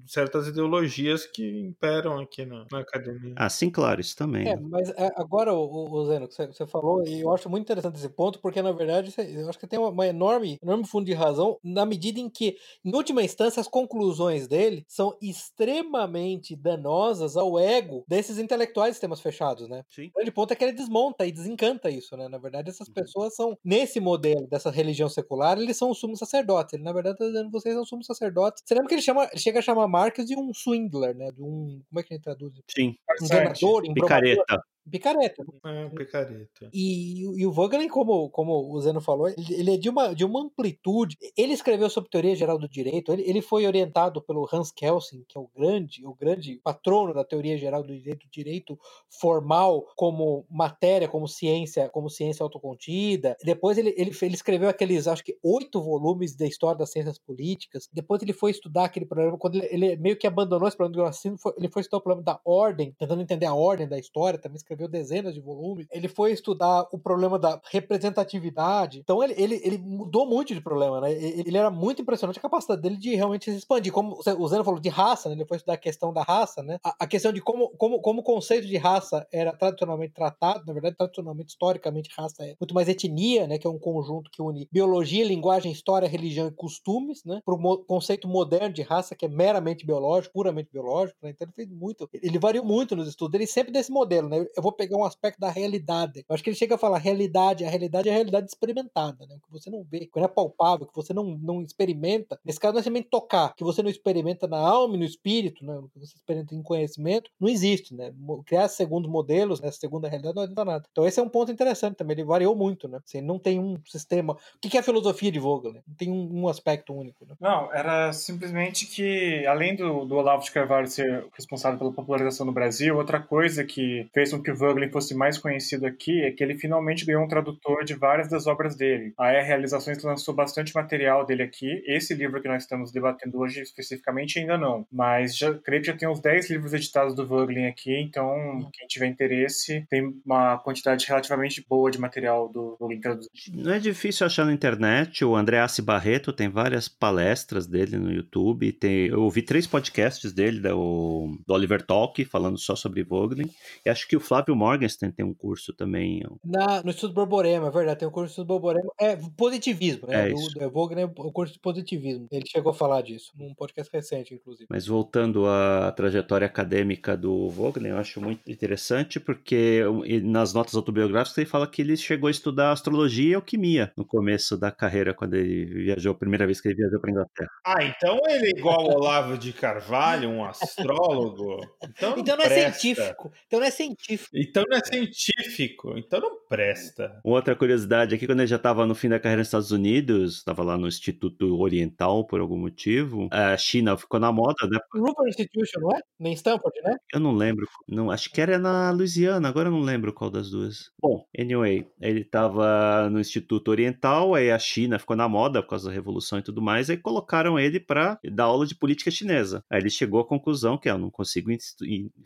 certas ideologias que imperam aqui na, na academia. Ah, sim, claro, isso também. É, mas é, agora, o, o Zeno, que você, falou, e eu acho muito interessante esse ponto, porque na verdade eu acho que tem uma, uma enorme, enorme fundo de razão, na medida em que, em última instância, as conclusões dele são extremamente danosas ao ego desses intelectuais de sistemas fechados, né? Sim. O grande ponto é que ele desmonta e desencanta isso, né? Na verdade, essas uhum. pessoas são, nesse modelo dessa religião secular, eles são o sumo sacerdote. Ele, na verdade, está dizendo vocês são sumos sacerdotes. Você lembra que ele chama, ele chega a chamar Marx de um swindler, né? De um. Como é que ele traduz? Sim. Enganador, Picareta. Picareta. É, picareta. E, e o Vogelin, como, como o Zeno falou, ele, ele, é de uma, de uma amplitude. Ele escreveu sobre teoria geral do direito, ele, ele foi orientado pelo Hans Kelsen, que é o grande, o grande patrono da teoria geral do direito, direito formal como matéria, como ciência, como ciência autocontida. Depois ele, ele, ele escreveu aqueles, acho que, oito volumes da história das ciências políticas. Depois ele foi estudar aquele problema, quando ele, ele meio que abandonou esse problema do racismo, ele foi estudar o problema da ordem, tentando entender a ordem da história, também escreveu escreveu dezenas de volumes. Ele foi estudar o problema da representatividade. Então ele, ele, ele mudou muito de problema, né? Ele era muito impressionante a capacidade dele de realmente se expandir. Como o Zeno falou de raça, né? Ele foi estudar a questão da raça, né? A, a questão de como, como, como o conceito de raça era tradicionalmente tratado, na verdade, tradicionalmente, historicamente, raça é muito mais etnia, né? Que é um conjunto que une biologia, linguagem, história, religião e costumes, né? Para o conceito moderno de raça, que é meramente biológico, puramente biológico, né? Então ele fez muito, ele variou muito nos estudos, ele sempre desse modelo, né? Eu vou pegar um aspecto da realidade. Eu acho que ele chega a falar realidade, a realidade é a realidade experimentada, né? O que você não vê, que não é palpável, que você não, não experimenta. Nesse caso, não é somente tocar, que você não experimenta na alma e no espírito, né? O que você experimenta em conhecimento, não existe, né? Criar segundos modelos, né? Segunda realidade não adianta nada. Então esse é um ponto interessante também, ele variou muito, né? Assim, não tem um sistema. O que é a filosofia de Vogel? Né? Não tem um, um aspecto único, né? Não, era simplesmente que, além do, do Olavo de Carvalho ser responsável pela popularização no Brasil, outra coisa que fez com que o Vogelin fosse mais conhecido aqui é que ele finalmente ganhou um tradutor de várias das obras dele. A E Realizações lançou bastante material dele aqui. Esse livro que nós estamos debatendo hoje especificamente ainda não, mas já creio que já tem uns 10 livros editados do Vogelin aqui, então quem tiver interesse tem uma quantidade relativamente boa de material do Vogelin traduzido. Não é difícil achar na internet, o Andreassi Barreto tem várias palestras dele no YouTube, tem, eu ouvi três podcasts dele, do, do Oliver Talk, falando só sobre Vogelin, e acho que o Flávio Flávio Morgenstern tem um curso também. Na, no Estudo Borborema, é verdade, tem um curso do Estudo Borborema. É positivismo, né? É isso. O, Vogner é o curso de positivismo. Ele chegou a falar disso, num podcast recente, inclusive. Mas voltando à trajetória acadêmica do Vogner, eu acho muito interessante, porque nas notas autobiográficas ele fala que ele chegou a estudar astrologia e alquimia no começo da carreira, quando ele viajou, a primeira vez que ele viajou para Inglaterra. Ah, então ele é igual ao Olavo de Carvalho, um astrólogo? <laughs> Então, então não, é científico. Então não é científico. Então não é científico, então não presta. Outra curiosidade aqui, quando ele já estava no fim da carreira nos Estados Unidos, estava lá no Instituto Oriental por algum motivo, a China ficou na moda, né? Rupert Institution, não é? Nem Stanford, né? Eu não lembro, não, acho que era na Louisiana, agora eu não lembro qual das duas. Bom, anyway, ele estava no Instituto Oriental, aí a China ficou na moda por causa da revolução e tudo mais, aí colocaram ele para dar aula de política chinesa. Aí ele chegou à conclusão que ah, eu não consigo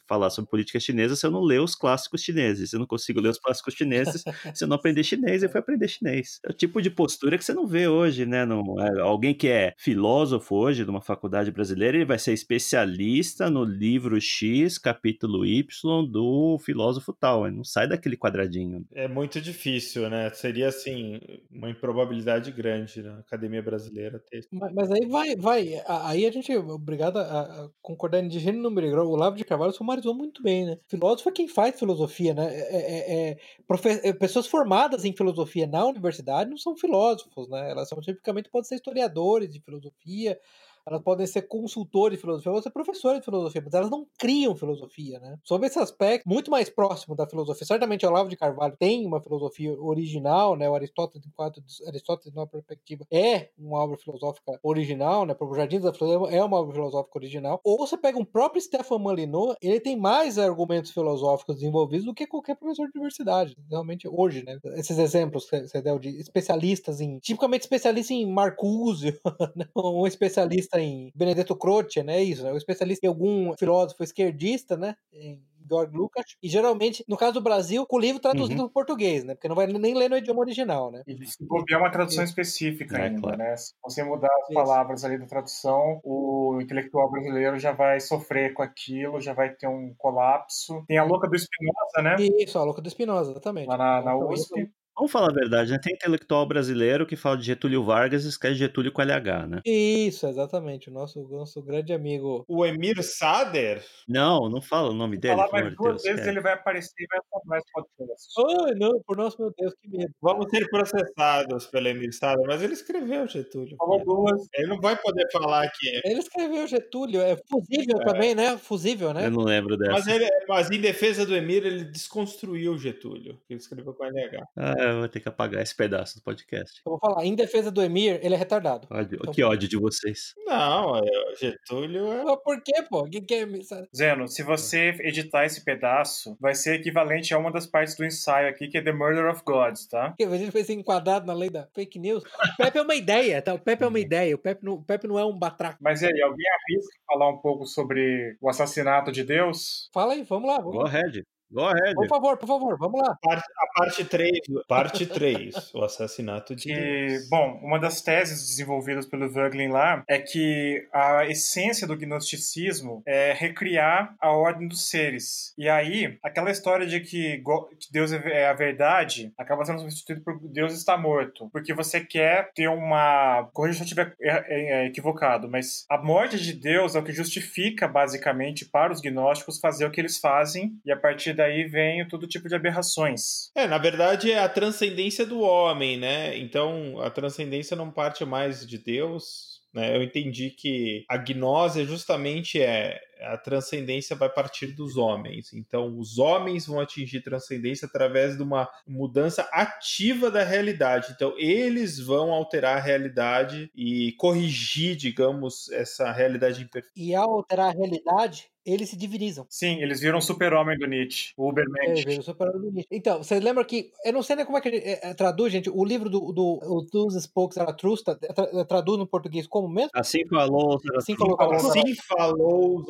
falar sobre política chinesa se eu não ler os clássicos clássicos chineses. Eu não consigo ler os clássicos chineses se eu não aprender chinês, eu <laughs> fui aprender chinês. É o tipo de postura que você não vê hoje, né? Não, é, alguém que é filósofo hoje de uma faculdade brasileira, ele vai ser especialista no livro X, capítulo Y do filósofo tal. Ele não sai daquele quadradinho. É muito difícil, né? Seria assim, uma improbabilidade grande na academia brasileira ter. Mas, mas aí vai, vai. Aí a gente é obrigado a, a concordar em gênero número grau. O Olavo de Carvalho sumarizou muito bem, né? Filósofo é quem faz filosofia, né? É, é, é, é, pessoas formadas em filosofia na universidade não são filósofos, né? Elas são tipicamente podem ser historiadores de filosofia, elas podem ser consultores de filosofia, ou ser professores de filosofia, mas elas não criam filosofia, né? Sobre esse aspecto, muito mais próximo da filosofia. Certamente Olavo de Carvalho tem uma filosofia original, né? O Aristóteles, enquanto Aristóteles, numa perspectiva, é uma obra filosófica original, né? O Jardim da Filosofia é uma obra filosófica original. Ou você pega um próprio Stefan Molyneux, ele tem mais argumentos filosóficos desenvolvidos do que qualquer professor de universidade, realmente hoje, né? Esses exemplos que você deu de especialistas em, tipicamente especialista em Marcuse, <laughs> um especialista especialista em Benedetto Croce, né? Isso, é um especialista em algum filósofo esquerdista, né? Em George Lucas. E geralmente, no caso do Brasil, com o livro traduzido uhum. para português, né? Porque não vai nem ler no idioma original, né? E se é uma tradução específica é, ainda, claro. né? Se você mudar as Isso. palavras ali da tradução, o intelectual brasileiro já vai sofrer com aquilo, já vai ter um colapso. Tem a louca do Spinoza, né? Isso, a louca do Spinoza, exatamente. Lá na, na USP. Vamos falar a verdade, né? Tem intelectual brasileiro que fala de Getúlio Vargas e esquece Getúlio com LH, né? Isso, exatamente. O nosso, nosso grande amigo. O Emir Sader? Não, não fala o nome dele. Falar mais duas vezes é. ele vai aparecer e vai falar esse podcast. Oh, não, por nosso meu Deus, que medo. Vamos ser processados pelo Emir Sader, mas ele escreveu Getúlio. Falou duas. Ele não vai poder falar aqui. Ele escreveu Getúlio, é fusível é. também, né? Fusível, né? Eu não lembro dessa. Mas, ele, mas em defesa do Emir, ele desconstruiu Getúlio, que ele escreveu com LH. Ah, eu vou ter que apagar esse pedaço do podcast. Eu vou falar, em defesa do Emir, ele é retardado. Ódio. Então, que ódio de vocês. Não, é, Getúlio é. Mas por quê, pô? Que que é... Zeno, se você editar esse pedaço, vai ser equivalente a uma das partes do ensaio aqui, que é The Murder of Gods, tá? Que a gente vai ser enquadrado na lei da fake news. O Pepe é uma ideia, tá? O Pepe é uma ideia. O Pepe não, o Pepe não é um batraco. Mas e aí, alguém arrisca falar um pouco sobre o assassinato de Deus? Fala aí, vamos lá. Vamos Go ahead. Go ahead. Por favor, por favor, vamos lá. a parte 3, parte <laughs> 3, o assassinato de que, Bom, uma das teses desenvolvidas pelo Voegelin lá é que a essência do gnosticismo é recriar a ordem dos seres. E aí, aquela história de que Deus é, é a verdade acaba sendo substituído por Deus está morto. Porque você quer ter uma... Corrija se eu estiver é, é, equivocado, mas a morte de Deus é o que justifica, basicamente, para os gnósticos fazer o que eles fazem e a partir daí vem todo tipo de aberrações. É, na verdade é a transcendência do homem, né? Então a transcendência não parte mais de Deus, né? Eu entendi que a gnose justamente é a transcendência vai partir dos homens. Então, os homens vão atingir transcendência através de uma mudança ativa da realidade. Então, eles vão alterar a realidade e corrigir, digamos, essa realidade imperfeita. E ao alterar a realidade, eles se divinizam. Sim, eles viram super-homem do Nietzsche, o Ubermensch. É, super-homem do Nietzsche. Então, você lembra que, eu não sei nem como é que é, é, traduz, gente, o livro do, do, do Dos Spokes Zaratustra, tra, traduz no português como mesmo? Assim falou Zaratustra. Assim falou, assim falou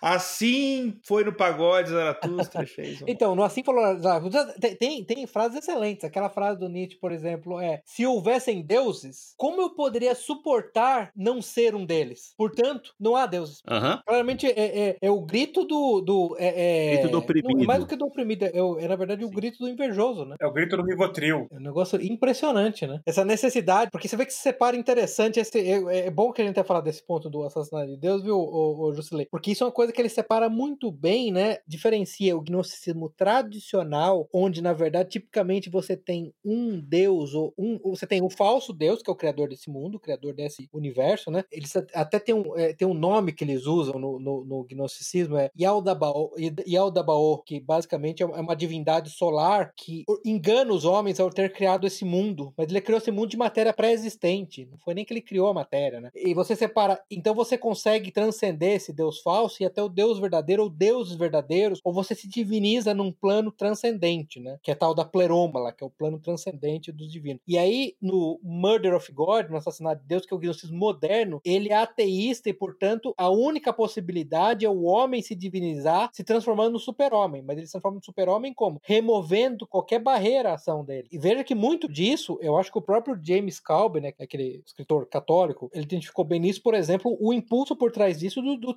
Assim foi no pagode Zaratustra fez. então, no Assim falou Zaratustra, tem, tem, tem frases excelentes. Aquela frase do Nietzsche, por exemplo, é, se houvessem deuses, como eu poderia suportar não ser um deles? Portanto, não há deuses. Uhum. Claramente, é, é é, o grito do. do é, é, grito do oprimido. Não, mais do que do oprimido, é, é na verdade o grito do invejoso, né? É o grito do Rivotril. É um negócio impressionante, né? Essa necessidade, porque você vê que se separa interessante. Esse, é, é bom que a gente tenha falado desse ponto do assassinato de Deus, viu, o, o Jusilei? Porque isso é uma coisa que ele separa muito bem, né? Diferencia o gnosticismo tradicional, onde na verdade, tipicamente você tem um Deus, ou um, você tem o um falso Deus, que é o criador desse mundo, o criador desse universo, né? Eles até tem um, é, tem um nome que eles usam no, no, no gnosticismo é Yaldabaoth, que basicamente é, é uma divindade solar que engana os homens ao ter criado esse mundo, mas ele criou esse mundo de matéria pré-existente, não foi nem que ele criou a matéria, né? E você separa, então você consegue transcender esse Deus falso e até o Deus verdadeiro ou deuses verdadeiros, ou você se diviniza num plano transcendente, né? Que é tal da pleroma que é o plano transcendente dos divinos. E aí, no Murder of God, no Assassinato de Deus, que é o gnosticismo moderno, ele é ateísta e, portanto, a única possibilidade é o homem se divinizar, se transformando no super-homem. Mas ele se transforma no super-homem como? Removendo qualquer barreira à ação dele. E veja que muito disso, eu acho que o próprio James Calvin, né, é aquele escritor católico, ele identificou bem nisso, por exemplo, o impulso por trás disso do, do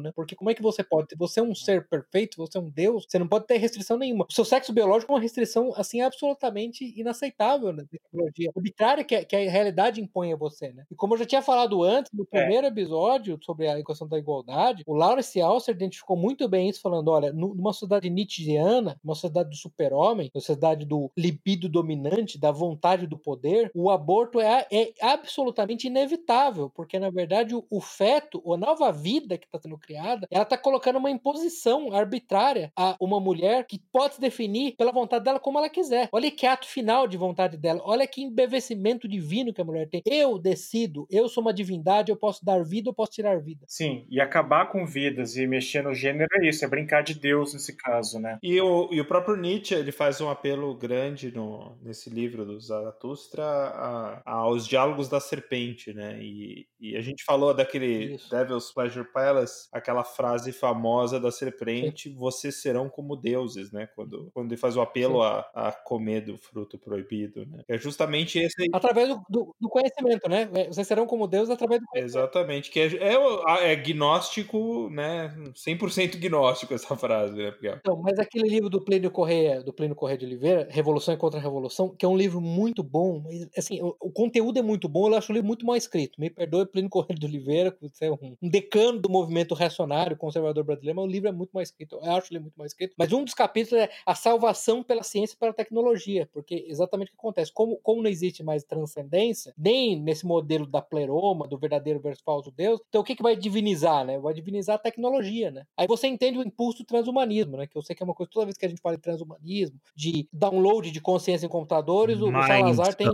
né? Porque como é que você pode, você é um ser perfeito, você é um deus, você não pode ter restrição nenhuma. O seu sexo biológico é uma restrição, assim, absolutamente inaceitável na tecnologia, arbitrária que, que a realidade impõe a você, né? E como eu já tinha falado antes, no é. primeiro é. episódio sobre a equação da igualdade, o Lawrence Alcer identificou muito bem isso, falando, olha, numa sociedade nietzscheana, uma sociedade do super-homem, sociedade do libido dominante, da vontade do poder, o aborto é, é absolutamente inevitável, porque na verdade o, o feto, a nova vida que está sendo criada, ela está colocando uma imposição arbitrária a uma mulher que pode se definir pela vontade dela como ela quiser. Olha que ato final de vontade dela, olha que embevecimento divino que a mulher tem. Eu decido, eu sou uma divindade, eu posso dar vida, eu posso tirar vida. Sim, e acabar com vidas e mexer no gênero é isso, é brincar de Deus nesse caso, né? E o, e o próprio Nietzsche, ele faz um apelo grande no, nesse livro do Zaratustra a, a, aos diálogos da serpente, né? E, e a gente falou daquele isso. Devil's Pleasure Palace, aquela frase famosa da serpente, Sim. vocês serão como deuses, né? Quando, quando ele faz o apelo a, a comer do fruto proibido, né? É justamente esse... Através do, do, do conhecimento, né? É, vocês serão como deuses através do conhecimento. Exatamente, que é, é, é gnóstico, né? 100% gnóstico essa frase, né? Então, mas aquele livro do Plínio Correia, do Plínio Correia de Oliveira, Revolução e Contra-Revolução, que é um livro muito bom, mas, assim, o, o, conteúdo é muito bom, eu acho o livro muito mal escrito. Me perdoe, Plínio Correia de Oliveira, que você é um, um decano do movimento reacionário conservador brasileiro, mas o livro é muito mal escrito. Eu acho ele muito mal escrito. Mas um dos capítulos é a salvação pela ciência e pela tecnologia, porque exatamente o que acontece. Como, como não existe mais transcendência, nem nesse modelo da pleroma, do verdadeiro versus falso Deus, então o que, que vai divinizar, né? Vai divinizar a tecnologia, né? Aí você entende o impulso do transhumanismo, né? Que eu sei que é uma coisa, toda vez que a gente fala de transhumanismo, de download de consciência em computadores, o, o Salazar tem.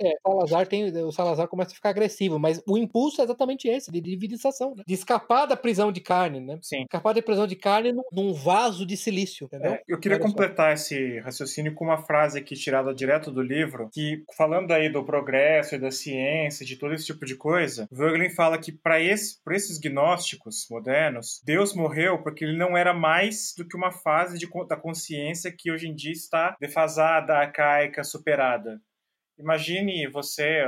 É, é, o Salazar tem. O Salazar começa a ficar agressivo, mas o impulso é exatamente esse, de divinização, né? De escapar da prisão de carne, né? Sim. Escapar da prisão de carne num vaso de silício, entendeu? É, eu queria Olha completar só. esse raciocínio com uma frase aqui tirada direto do livro, que falando aí do progresso e da ciência, de todo esse tipo de coisa, Voegelin fala que para esse, esses gnósticos modernos, Deus morreu porque ele não era mais do que uma fase de, da consciência que hoje em dia está defasada, arcaica, superada. Imagine você,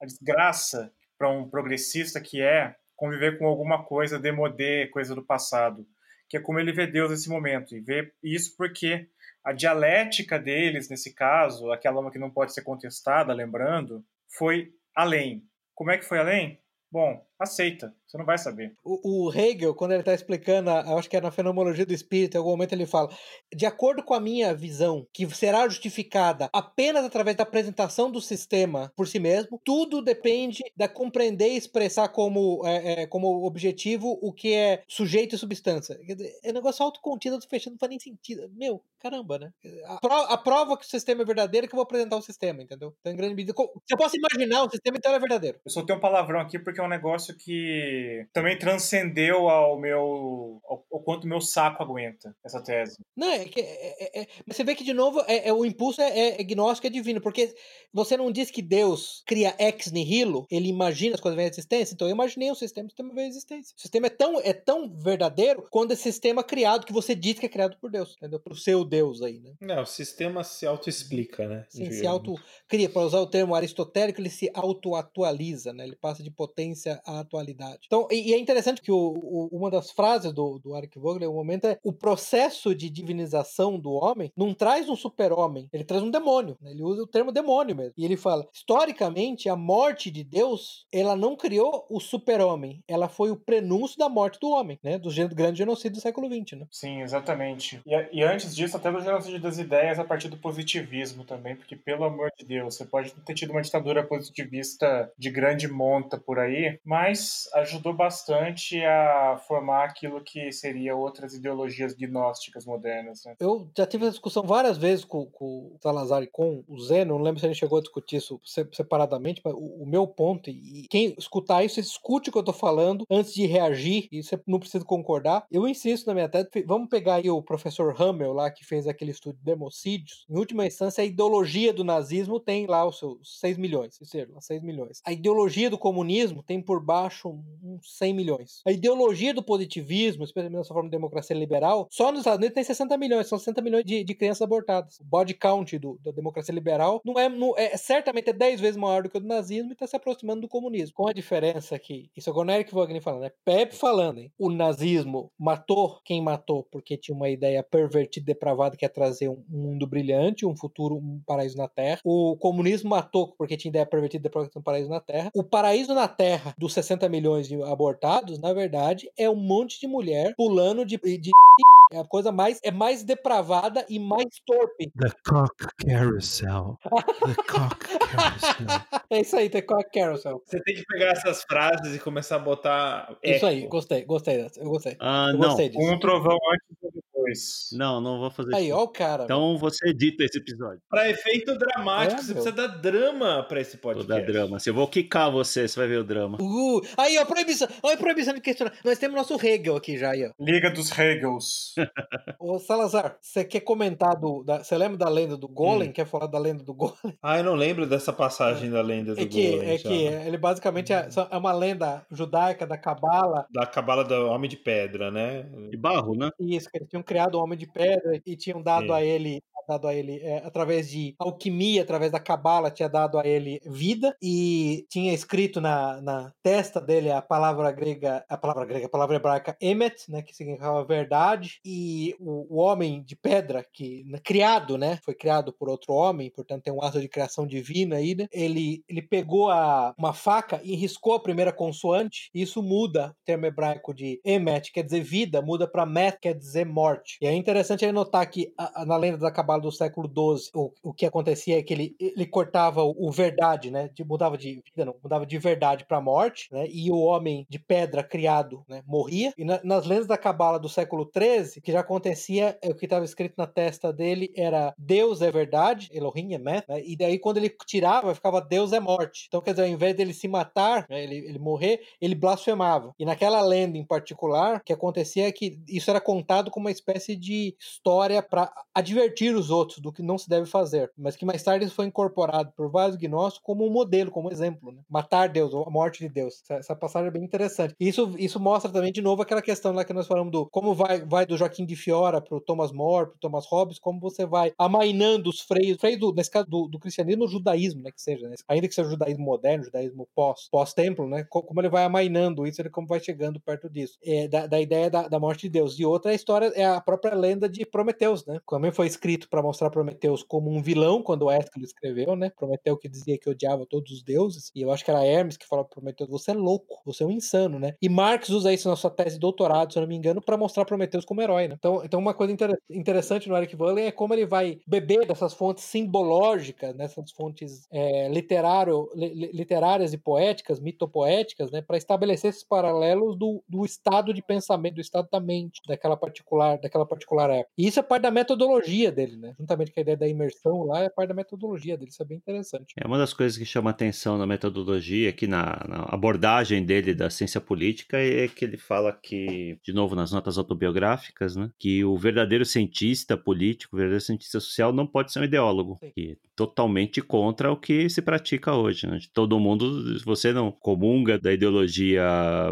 a desgraça para um progressista que é conviver com alguma coisa demodê, coisa do passado, que é como ele vê Deus nesse momento, e vê isso porque a dialética deles, nesse caso, aquela que não pode ser contestada, lembrando, foi além. Como é que foi além? Bom, aceita, você não vai saber. O, o Hegel, quando ele está explicando, a, acho que é na fenomenologia do espírito, em algum momento ele fala: de acordo com a minha visão, que será justificada apenas através da apresentação do sistema por si mesmo, tudo depende da compreender e expressar como, é, é, como objetivo o que é sujeito e substância. É um negócio autocontido, fechando, não faz nem sentido. Meu, caramba, né? A prova, a prova, que o sistema é verdadeiro é que eu vou apresentar o sistema, entendeu? Então, em grande medida, se eu posso imaginar o sistema, então ele é verdadeiro. Eu só tenho um palavrão aqui porque é um negócio que também transcendeu ao meu. ao, ao quanto meu saco aguenta essa tese. Não, é que. É, é, é você vê que, de novo, é, é o impulso é, é gnóstico, é divino, porque você não diz que Deus cria ex nihilo, ele imagina as coisas vêm à existência, então eu imaginei um sistema, o sistema veio à existência. O sistema é tão, é tão verdadeiro quando esse sistema criado que você diz que é criado por Deus, entendeu? Pro seu Deus aí, né? Não, o sistema se auto-explica, né? Sim, se auto-cria. Para usar o termo aristotélico, ele se auto-atualiza, né? Ele passa de potência atualidade. Então, e, e é interessante que o, o, uma das frases do, do Eric Vogler, o momento é o processo de divinização do homem não traz um super-homem, ele traz um demônio. Né? Ele usa o termo demônio mesmo. E ele fala, historicamente, a morte de Deus, ela não criou o super-homem, ela foi o prenúncio da morte do homem, né? Do grande genocídio do século XX, né? Sim, exatamente. E, e antes disso, até do genocídio das ideias a partir do positivismo também, porque, pelo amor de Deus, você pode ter tido uma ditadura positivista de grande monta por aí, mas mas ajudou bastante a formar aquilo que seria outras ideologias gnósticas modernas. Né? Eu já tive essa discussão várias vezes com, com o Salazar e com o Zeno, não lembro se a gente chegou a discutir isso separadamente, mas o, o meu ponto, e quem escutar isso, escute o que eu tô falando antes de reagir, e você não precisa concordar. Eu insisto na minha tese, vamos pegar aí o professor Hamel lá, que fez aquele estudo de democídios. Em última instância, a ideologia do nazismo tem lá os seus 6 milhões, ser, 6 milhões. A ideologia do comunismo tem por baixo uns 100 milhões. A ideologia do positivismo, especialmente nessa forma de democracia liberal, só nos Estados Unidos tem 60 milhões, são 60 milhões de, de crianças abortadas. O body count do, da democracia liberal não é, não, é certamente é 10 vezes maior do que o do nazismo e está se aproximando do comunismo. Com a diferença que, isso é Eric Wagner falando, é Pepe falando, hein? O nazismo matou quem matou porque tinha uma ideia pervertida, depravada que é trazer um mundo brilhante, um futuro, um paraíso na Terra. O comunismo matou porque tinha ideia pervertida, depravada que um paraíso na Terra. O paraíso na Terra dos 60 milhões de abortados, na verdade, é um monte de mulher pulando de, de <laughs> é a coisa mais é mais depravada e mais torpe. The cock carousel. The cock carousel. <laughs> é isso aí, The cock carousel. Você tem que pegar essas frases e começar a botar. Eco. Isso aí, gostei, gostei dessa. Eu gostei. Ah, eu não. gostei disso. Um trovão antes ou depois. Não, não vou fazer Aí, isso. ó o cara. Então você edita esse episódio. Pra efeito dramático, É, você meu. precisa dar drama pra esse Vou podcast. dar drama. Se eu vou quicar você, você vai ver o drama. Uh, aí, ó, proibição. Olha a proibição de questionar. Nós temos nosso Hegel aqui já, aí, ó. Liga dos Hegels. <laughs> Ô, Salazar, você quer comentar do. da- Você lembra da lenda do Hum. Golem? Quer falar da lenda do Golem? <laughs> Ah, eu não lembro dessa passagem da lenda do É que, Golem, é já. que ele basicamente é, só- é uma lenda judaica da Cabala. Da cabala do Homem de Pedra, né? De barro, né? Isso, que eles tinham criado o Homem de Pedra e tinham dado a ele. Dado a ele é, através de alquimia, através da cabala, tinha dado a ele vida e tinha escrito na, na testa dele a palavra grega, a palavra grega, a palavra hebraica emet, né, que significava verdade, e o, o homem de pedra que né, criado, né, foi criado por outro homem, portanto tem um ato de criação divina aí, né? Ele ele pegou a, uma faca e riscou a primeira consoante, e isso muda o termo hebraico de emet, quer dizer vida, muda para met, quer dizer morte. E é interessante aí notar que a- a- na lenda da cabala do século XII, o, o que acontecia é que ele, ele cortava o, o verdade, né? De, mudava de vida, não, mudava de verdade para morte, né? E o homem de pedra criado, né? Morria. E na- nas lendas da cabala do século XIII, que já acontecia, é, o que estava escrito na testa dele era Deus é verdade, Elohim é né? E daí quando ele tirava, ficava Deus é morte. Então, quer dizer, ao invés dele se matar, né, ele, ele morrer, ele blasfemava. E naquela lenda em particular, o que acontecia é que isso era contado como uma espécie de história para advertir os outros do que não se deve fazer, mas que mais tarde foi incorporado por vários gnósticos como um modelo, como exemplo, né? Matar Deus, ou a morte de Deus. Essa, essa passagem é bem interessante. Isso, isso mostra também, de novo, aquela questão lá que nós falamos do como vai, vai do Joaquim de Fiora pro Thomas More, pro Thomas Hobbes, como você vai amainando os freios, freios do, nesse caso do, do cristianismo ou judaísmo, né? Que seja, né? ainda que seja judaísmo moderno, judaísmo pós, pós-templo, né? co- Como ele vai amainando isso, ele como vai chegando perto disso. É, da, da ideia da, da morte de Deus. E outra história é a própria lenda de Prometeus, né? Também foi escrito para mostrar Prometeus como um vilão quando Ésquilo escreveu, né? Prometeu que dizia que odiava todos os deuses. E eu acho que era Hermes que falou para Prometeus: você é louco, você é um insano, né? E Marx usa isso na sua tese de doutorado, se eu não me engano, para mostrar Prometeus como herói, né? Então, então uma coisa inter- interessante no Eric Wallen é como ele vai beber dessas fontes simbológicas, nessas fontes é, literário, li- li- literárias e poéticas, mitopoéticas, né? Para estabelecer esses paralelos do, do estado de pensamento, do estado da mente daquela particular, daquela particular época. E isso é parte da metodologia dele, né? Juntamente com a ideia da imersão lá, é parte da metodologia dele. Isso é bem interessante. É uma das coisas que chama atenção na metodologia, aqui na, na abordagem dele da ciência política, é que ele fala que, de novo nas notas autobiográficas, né, que o verdadeiro cientista político, o verdadeiro cientista social não pode ser um ideólogo, Sim. que é totalmente contra o que se pratica hoje. Né? Todo mundo, se você não comunga da ideologia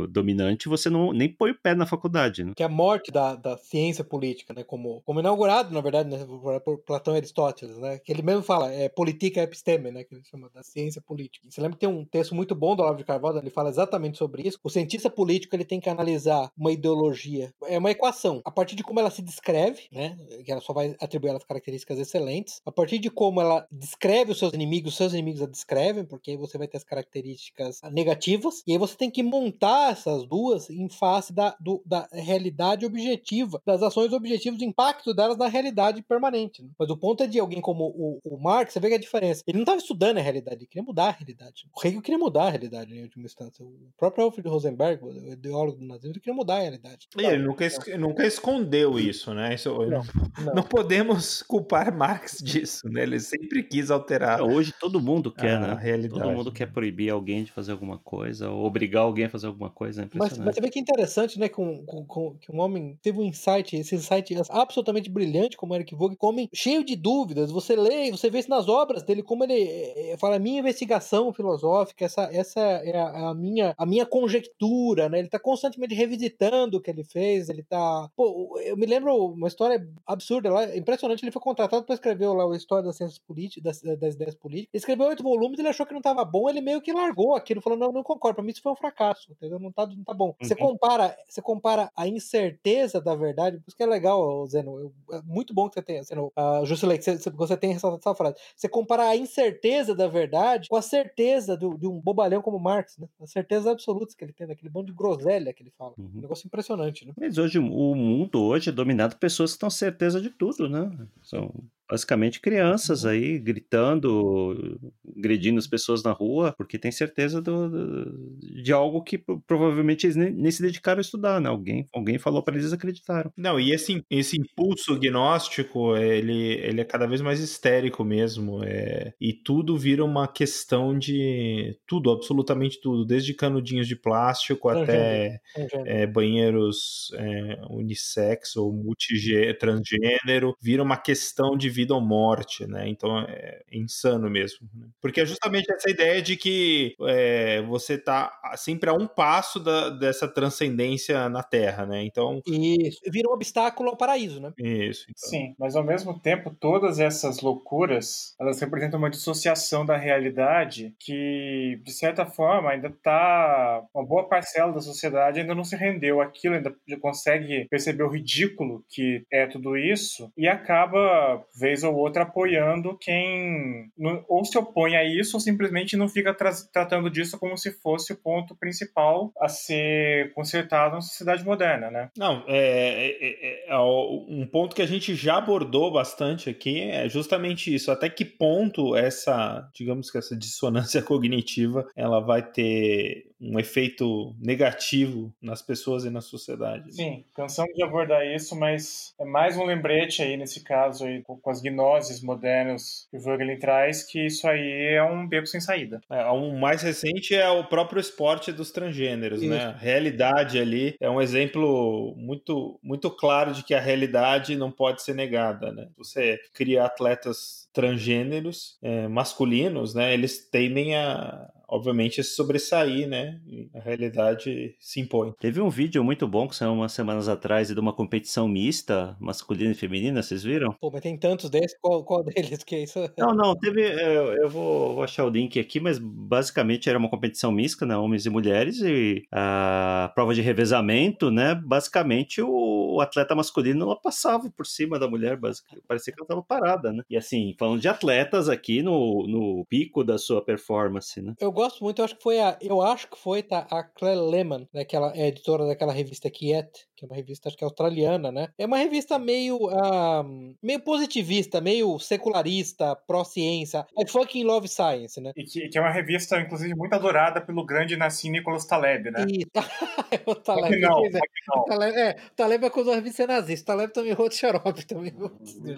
dominante, você não nem põe o pé na faculdade. Né? que é a morte da, da ciência política, né, como, como inaugurado, na verdade, né, por, por Platão e Aristóteles, né, que ele mesmo fala, é politica episteme, né, que ele chama da ciência política. Você lembra que tem um texto muito bom do Olavo de Carvalho, ele fala exatamente sobre isso. O cientista político, ele tem que analisar uma ideologia, é uma equação, a partir de como ela se descreve, né, que ela só vai atribuir elas características excelentes, a partir de como ela descreve os seus inimigos, os seus inimigos a descrevem, porque aí você vai ter as características negativas, e aí você tem que montar essas duas em face da, do- da realidade objetiva, das ações objetivas, do impacto delas na realidade permanente. Diferente. Né? Mas o ponto é de alguém como o, o Marx, você vê que é a diferença. Ele não estava estudando a realidade, ele queria mudar a realidade. O Hegel queria mudar a realidade, em última instância. O próprio Alfred Rosenberg, o ideólogo do nazismo, ele queria mudar a realidade. E ele nunca, es nunca escondeu isso, né? Isso, não, não. não, podemos culpar Marx disso, né? Ele sempre quis alterar. Hoje todo mundo quer, né? Realidade. Todo mundo quer proibir alguém de fazer alguma coisa, ou obrigar alguém a fazer alguma coisa. É mas, mas, você vê que é interessante, né? Com, com, com, que um homem teve um insight, esse insight absolutamente brilhante, como Eric Vogue, como cheio de dúvidas. Você lê, você vê isso nas obras dele, como ele é, fala, minha investigação filosófica, essa, essa é a, a, minha, a minha conjectura, né? Ele tá constantemente revisitando o que ele fez, ele tá. Pô, eu me lembro uma história absurda lá, impressionante. Ele foi contratado para escrever lá a história das ciências políticas, das, das ideias políticas. Ele escreveu oito volumes, ele achou que não tava bom, ele meio que largou aquilo, falou: não, não concordo, pra mim isso foi um fracasso, entendeu? Não tá, não tá bom. Uhum. Você compara, você compara a incerteza da verdade, por isso que é legal, Zeno. Eu, é muito bom que você tenha, Zeno, uh, Juscelei, que você, você tenha ressaltado essa frase. Você compara a incerteza da verdade com a certeza do, de um bobalhão como Marx, né? A certeza absoluta que ele tem, daquele bando de groselha que ele fala. Uhum. Um negócio impressionante, né? Mas hoje, o mundo hoje é dominado por pessoas que estão certeza de tudo, né? São basicamente crianças uhum. aí gritando, agredindo as pessoas na rua, porque tem certeza do, do, de algo que provavelmente eles nem, nem, se dedicaram a estudar, né? Alguém, alguém falou para eles acreditaram. Não, e esse, esse impulso gnóstico, ele, ele é cada vez mais histérico mesmo, é, e tudo vira uma questão de tudo, absolutamente tudo, desde canudinhos de plástico até é, banheiros é, unissex ou multigê, transgênero, vira uma questão de vida ou morte, né? Então é insano mesmo. Né? Porque é justamente essa ideia de que é, você tá sempre a um passo da, dessa transcendência na Terra, né? Então. Isso, vira um obstáculo ao paraíso, né? Isso. Então. Sim, mas ao mesmo tempo, todas essas loucuras elas representam uma dissociação da realidade que, de certa forma, ainda tá. Uma boa parcela da sociedade ainda não se rendeu àquilo, ainda consegue perceber o ridículo que é tudo isso e acaba vez ou outra apoiando quem ou se opõe a isso ou simplesmente não fica tra tratando disso como se fosse o ponto principal a ser consertado na sociedade moderna, né? Não, é, é, é, é, um ponto que a gente já abordou bastante aqui é justamente isso. Até que ponto essa, digamos que essa dissonância <laughs> cognitiva, ela vai ter um efeito negativo nas pessoas e na sociedade. Sim, cansamos de abordar isso, mas é mais um lembrete aí nesse caso aí com as gnoses modernas que o Vogelin traz, que isso aí é um beco sem saída. É, um mais recente é o próprio esporte dos transgêneros, né? isso. né? A realidade ali é um exemplo muito, muito claro de que a realidade não pode ser negada, né? Você cria atletas transgêneros é, masculinos, né? Eles tendem a obviamente, se sobressair, né? E a realidade se impõe. Teve um vídeo muito bom que saiu umas semanas atrás de uma competição mista, masculina e feminina, vocês viram? Pô, mas tem tantos desses, qual, qual deles que é isso? <laughs> Não, não, teve. Eu, eu vou, vou, achar o link aqui, mas basicamente era uma competição mista, né? Homens e mulheres, e a prova de revezamento, né? Basicamente o atleta masculino ela passava por cima da mulher, basicamente. Parecia que ela estava parada, né? E assim, falando de atletas aqui no, no pico da sua performance, né? Eu gosto muito, eu acho que foi a. Eu acho que foi tá, a Claire Lehman, né, que ela é editora daquela revista Quiet, que é uma revista acho que é australiana, né? É uma revista meio uh, meio positivista, meio secularista, pró-ciência. É fucking love science, né? E que, que, é uma revista, inclusive, muito adorada pelo grande Nassim Nicholas Taleb, né? E... <laughs> o Taleb, não, é. o Taleb, é, o Taleb acusou a revista ser nazista. O Taleb também de xarope também.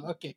ok.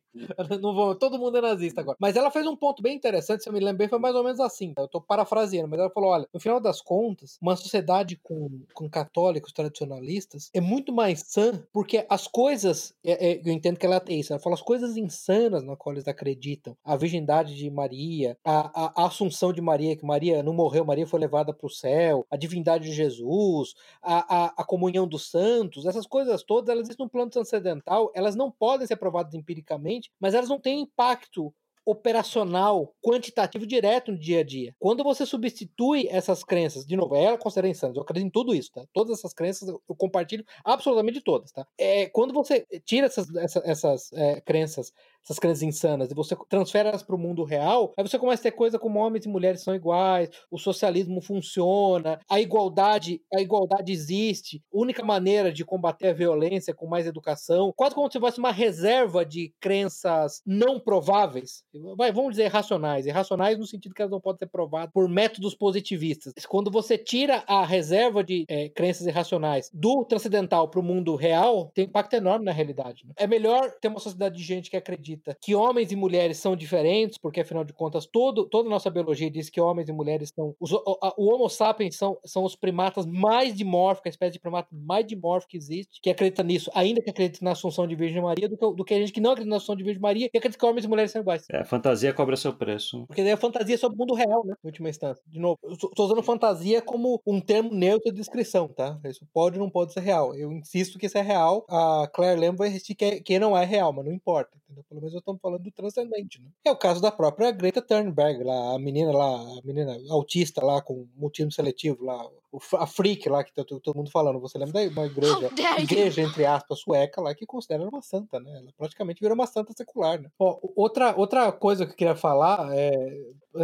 Não vou, todo mundo é nazista agora. Mas ela fez um ponto bem interessante, se eu me lembro bem, foi mais ou menos assim. Eu tô parafraseando, mas ela falou: olha, no final das contas, uma sociedade com, com católicos tradicionalistas é muito mais sã, porque as coisas, é, é, eu entendo que ela é ateísta, ela fala as coisas insanas na qual eles acreditam, a virgindade de Maria, a, a, a assunção de Maria, que Maria não morreu, Maria foi levada para o céu, a divindade de Jesus, a, a, a, comunhão dos santos, essas coisas todas, elas existem no plano transcendental, elas não podem ser provadas empiricamente, mas elas não têm impacto operacional, quantitativo direto no dia a dia. Quando você substitui essas crenças, de novo, ela considera insanos, eu acredito em tudo isso, tá? Todas essas crenças eu compartilho absolutamente todas, tá? É, quando você tira essas, essas, essas é, crenças essas crenças insanas, e você transfere elas para o mundo real, aí você começa a ter coisa como homens e mulheres são iguais, o socialismo funciona, a igualdade, a igualdade existe, a única maneira de combater a violência é com mais educação, quase como se fosse uma reserva de crenças não prováveis, vai, vamos dizer racionais, irracionais no sentido que elas não podem ser provadas por métodos positivistas. Quando você tira a reserva de é, crenças irracionais do transcendental para o mundo real, tem impacto enorme na realidade. Né? É melhor ter uma sociedade de gente que acredita que homens e mulheres são diferentes, porque afinal de contas todo, toda a nossa biologia diz que homens e mulheres são. Os, o, a, o Homo sapiens são, são os primatas mais dimórficos, a espécie de primata mais dimórfica que existe, que acredita nisso, ainda que acredita na Assunção de Virgem Maria, do que, do que a gente que não acredita na Assunção de Virgem Maria e acredita que homens e mulheres são iguais. É, a fantasia cobra seu preço. Porque daí a fantasia é sobre o mundo real, né? Em última instância. De novo, eu tô usando fantasia como um termo neutro de descrição, tá? Isso pode ou não pode ser real. Eu insisto que isso é real. A Claire Lamb vai insistir que, que não é real, mas não importa. Entendeu? Pelo menos eu estou falando do transcendente, né? É o caso da própria Greta Thunberg, lá, a menina lá, a menina autista lá com mutismo seletivo lá, a freak lá que tá todo mundo falando. Você lembra da uma igreja, igreja entre aspas, sueca lá que considera uma santa, né? Ela praticamente virou uma santa secular, né? Ó, outra, outra coisa que eu queria falar é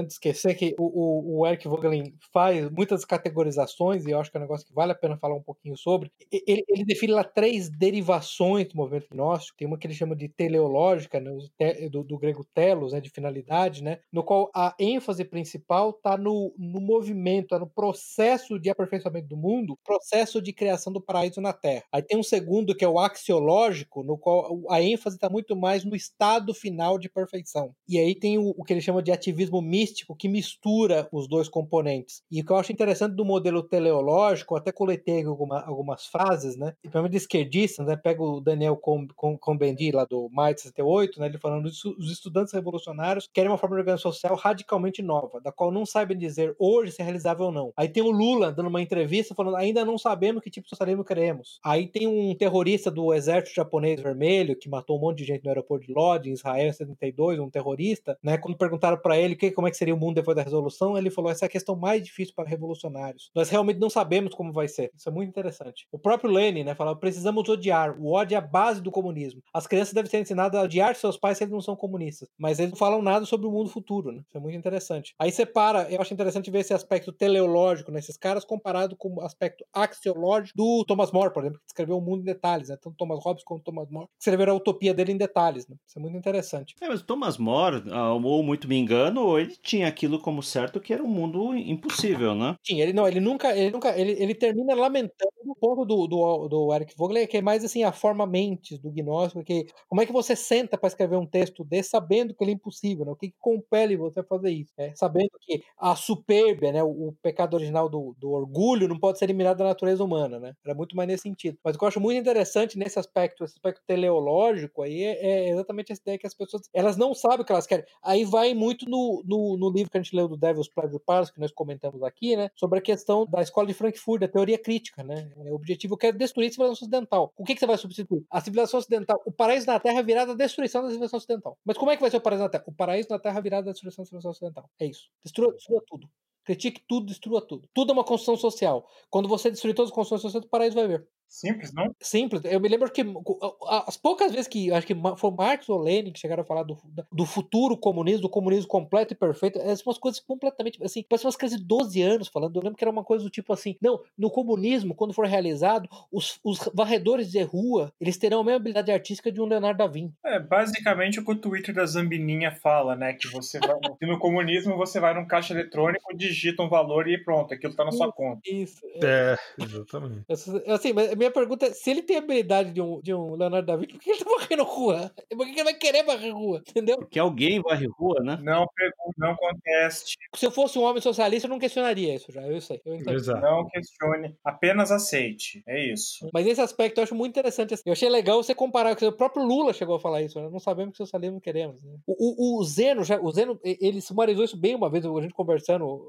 esquecer que o, o, o Eric Vogelin faz muitas categorizações e eu acho que é um negócio que vale a pena falar um pouquinho sobre. Ele, ele define lá três derivações do movimento gnóstico. Tem uma que ele chama de teleológica, né, do, do, grego telos, né, de finalidade, né, no qual a ênfase principal está no, no movimento, tá no processo de aperfeiçoamento do mundo, processo de criação do paraíso na Terra. Aí tem um segundo que é o axiológico, no qual a ênfase está muito mais no estado final de perfeição. E aí tem o, o que ele chama de ativismo místico que mistura os dois componentes. E o que eu acho interessante do modelo teleológico, até coletei alguma, algumas frases, né? E principalmente de esquerdistas, né? Pega o Daniel Combendi lá do Maio 68, né? Ele falando isso, os estudantes revolucionários querem uma forma de organização social radicalmente nova, da qual não sabem dizer hoje se é realizável ou não. Aí tem o Lula dando uma entrevista falando ainda não sabemos que tipo de socialismo queremos. Aí tem um terrorista do exército japonês vermelho que matou um monte de gente no aeroporto de Lodz, em Israel, em 72, um terrorista, né? Quando perguntaram para ele que, como é que seria o mundo depois da resolução, ele falou: essa é a questão mais difícil para revolucionários. Nós realmente não sabemos como vai ser. Isso é muito interessante. O próprio Lenin, né, falava: precisamos odiar. O ódio é a base do comunismo. As crianças devem ser ensinadas a odiar seus pais se eles não são comunistas. Mas eles não falam nada sobre o mundo futuro, né? Isso é muito interessante. Aí separa, eu acho interessante ver esse aspecto teleológico nesses caras comparado com o aspecto axiológico do Thomas More, por exemplo, que escreveu o mundo em detalhes, né? Tanto Thomas Hobbes quanto Thomas More escreveram a utopia dele em detalhes, né? Isso é muito interessante. É, mas Thomas More, ah, ou muito me engano, ele tinha aquilo como certo que era um mundo impossível, né? Sim, ele não, ele nunca, ele nunca, ele, ele termina lamentando o ponto do, do, do Eric Vogler, que é mais assim, a forma mentes do gnóstico, que como é que você senta para escrever um texto desse sabendo que ele é impossível, né? O que, que compele você a fazer isso? Né? Sabendo que a supérbia, né, o, o pecado original do, do, orgulho não pode ser eliminado da natureza humana, né? Era muito mais nesse sentido. Mas o que eu acho muito interessante nesse aspecto, esse aspecto teleológico aí, é, é exatamente essa ideia que as pessoas, elas não sabem o que elas querem. Aí vai muito no, no, no livro que a gente leu do Devil's Pleasure Palace, que nós comentamos aqui, né? Sobre a questão da escola de Frankfurt, da teoria crítica, né? O objetivo é destruir a civilização ocidental. O que, que você vai substituir? A civilização ocidental. O paraíso na Terra virado à destruição da civilização ocidental. Mas como é que vai ser o paraíso na Terra? O paraíso na Terra virado à destruição da civilização ocidental. É isso. Destrua, destrua tudo. Critique tudo, destrua tudo. Tudo é uma construção social. Quando você destruir todas as construções sociais, o paraíso vai ver. Simples, não? Simples. Eu me lembro que as poucas vezes que acho que foi Marx ou Lenin que chegaram a falar do, do futuro comunismo, do comunismo completo e perfeito, essas são umas coisas completamente assim, parece umas coisas de 12 anos falando. Eu lembro que era uma coisa do tipo assim: não, no comunismo, quando for realizado, os, os varredores de rua eles terão a mesma habilidade artística de um Leonardo da Vinci. É basicamente o que o Twitter da Zambininha fala, né? Que você vai. <laughs> no comunismo você vai num caixa eletrônico, digita um valor e pronto, aquilo tá na sua conta. Isso. É, é exatamente. Assim, mas minha pergunta é: se ele tem a habilidade de um, de um Leonardo da Vinci, por que ele tá varrendo rua? <laughs> Por que ele vai querer varrer rua? Entendeu? Porque alguém varre rua, né? Não não conteste. Se eu fosse um homem socialista, eu não questionaria isso já. Eu sei. Eu. Não questione, apenas aceite. É isso. Mas esse aspecto eu acho muito interessante. Eu achei legal você comparar, porque o próprio Lula chegou a falar isso. Né? Não sabemos que socialismo queremos. Né? O, o, o, Zeno, já, o Zeno, ele sumarizou isso bem uma vez, a gente conversando.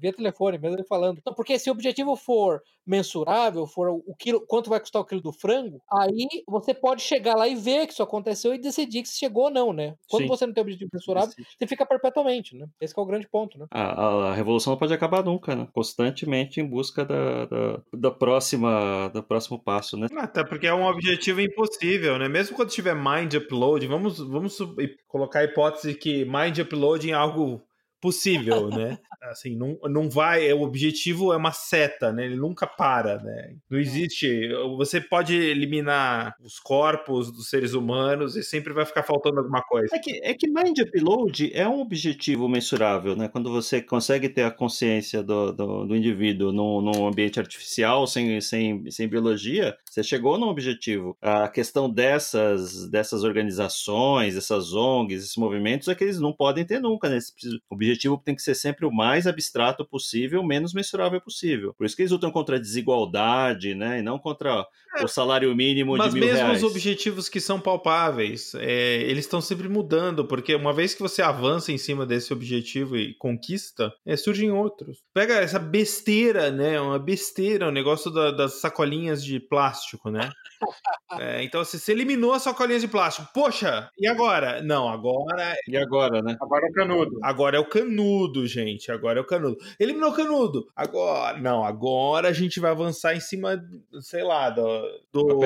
Via telefone, mesmo ele falando. Não, porque se o objetivo for mensurável, for o quilo, quanto vai custar o quilo do frango, aí você pode chegar lá e ver que isso aconteceu e decidir que se chegou ou não, né? Quando Sim. você não tem objetivo mensurável, você fica perpetuamente, né? Esse que é o grande ponto, né? A, a- a revolução não pode acabar nunca, né? Constantemente em busca da, da, da próxima, do próximo passo, né? Até porque é um objetivo impossível, né? Mesmo quando tiver mind upload, vamos, vamos colocar a hipótese que mind upload é algo possível, né? <laughs> Assim, não, não vai, é, o objetivo é uma seta, né? Ele nunca para, né? Não existe, você pode eliminar os corpos dos seres humanos e sempre vai ficar faltando alguma coisa. É que, é que Mind Upload é um objetivo mensurável, né? Quando você consegue ter a consciência do, do, do indivíduo num, num ambiente artificial, sem, sem, sem biologia, você chegou num objetivo. A questão dessas, dessas organizações, essas ONGs, esses movimentos, é que eles não podem ter nunca, né? Esse O objetivo tem que ser sempre o mais abstrato possível, menos mensurável possível. Por isso que eles lutam contra a desigualdade, né? E não contra o salário mínimo Mas de mil mesmo reais. os objetivos que são palpáveis, é, eles estão sempre mudando, porque uma vez que você avança em cima desse objetivo e conquista, é, surgem outros. Pega essa besteira, né? Uma besteira, o negócio da- das sacolinhas de plástico, né? <laughs> É, então, se você eliminou as sacolinhas de plástico, poxa, e agora? Não, agora E agora, né? Agora é o canudo. Agora é o canudo, gente. Agora é o canudo. Eliminou o canudo. Agora. Não, agora a gente vai avançar em cima, sei lá, do, do, do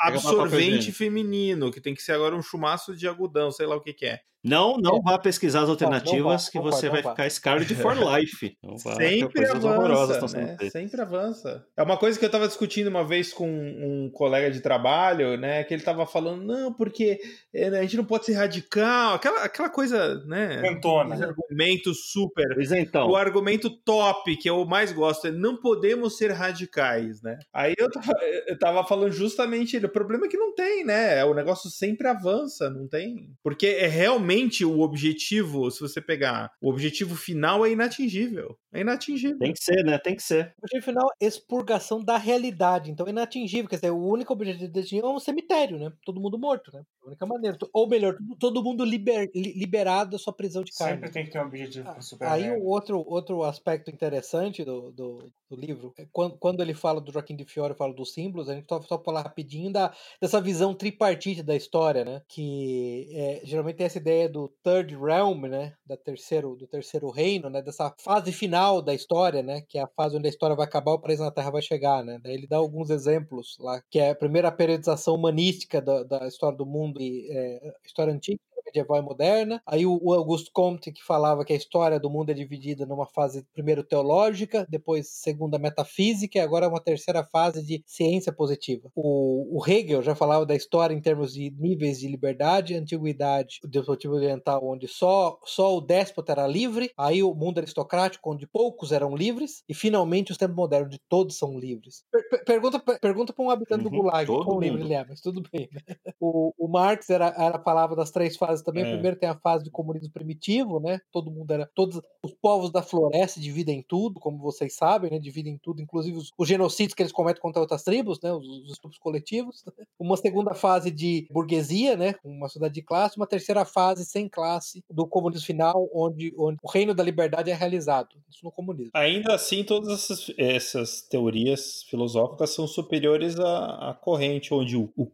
absorvente feminino, que tem que ser agora um chumaço de algodão, sei lá o que, que é. Não, não vá pesquisar as alternativas vá, que você vá, vai vá. ficar scarred <laughs> for life. Vá, Sempre avança, né? Sempre avança. É uma coisa que eu tava discutindo uma vez com um colega de trabalho, né? Que ele tava falando, não, porque é, né, a gente não pode ser radical, aquela, aquela coisa, né? Cantona. Esse argumento super Pois é, então. o argumento top, que eu mais gosto, é não podemos ser radicais, né? Aí eu tava, eu tava falando justamente, o problema é que não tem, né? O negócio sempre avança, não tem. Porque é realmente o objetivo, se você pegar, o objetivo final é inatingível. É inatingível. Tem que ser, né? Tem que ser. O objetivo final é expurgação da realidade. Então é inatingível. Quer dizer, o único objetivo desse é um cemitério, né? Todo mundo morto, né? A única maneira. Ou melhor, todo mundo liber- li- liberado da sua prisão de carne. Sempre tem que ter um objetivo Ah, Aí o outro, outro aspecto interessante do, do, do livro, é quando, quando ele fala do Joaquim de Fiore, fala dos símbolos, a gente só, só falar rapidinho da, dessa visão tripartite da história, né? Que é, geralmente tem essa ideia do Third Realm, né? Da terceiro, do terceiro reino, né? Dessa fase final da história, né? Que é a fase onde a história vai acabar, o paraíso na Terra vai chegar, né? Daí ele dá alguns exemplos lá, que é a primeira periodização humanística da, da história do mundo e é, história antiga medieval e moderna. Aí o, Augusto Comte que falava que a história do mundo é dividida numa fase primeiro teológica, depois segunda metafísica e agora uma terceira fase de ciência positiva. O, o Hegel já falava da história em termos de níveis de liberdade, antiguidade, o desportivo oriental onde só só o déspota era livre, aí o mundo aristocrático onde poucos eram livres e finalmente os tempos modernos onde todos são livres. Per- per- pergunta per- pergunta para um habitante do Uhum, Gulag todo livre ele é, mas tudo bem. Né? O, o Marx era, era falava das três fases também. É. Primeiro tem a fase do comunismo primitivo, né? Todo mundo era. Todos os povos da floresta dividem tudo, como vocês sabem, né? Dividem tudo, inclusive os, os genocídios que eles cometem contra outras tribos, né? Os, os estupros coletivos. Uma segunda fase de burguesia, né? Uma sociedade de classe. Uma terceira fase sem classe do comunismo final, onde, onde o reino da liberdade é realizado. Isso no comunismo. Ainda assim, todas essas, essas teorias filosóficas são superiores à, à corrente, onde o, o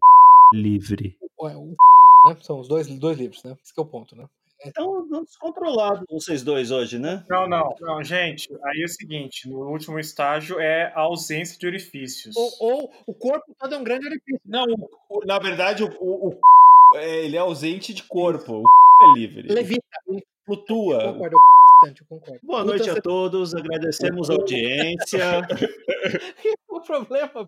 Livre. O, é, o, né? São os dois, dois livros, né? Esse que é o ponto, né? Então, descontrolados vocês dois hoje, né? Não, não, não, gente. Aí é o seguinte: no último estágio é a ausência de orifícios. Ou, ou o corpo todo é um grande orifício. Não, o- o- na verdade, o, o- o- é, ele é ausente de corpo. O é livre. Levita. Flutua. Eu concordo, eu. Boa noite a todos, agradecemos a audiência. <laughs> O problema <laughs>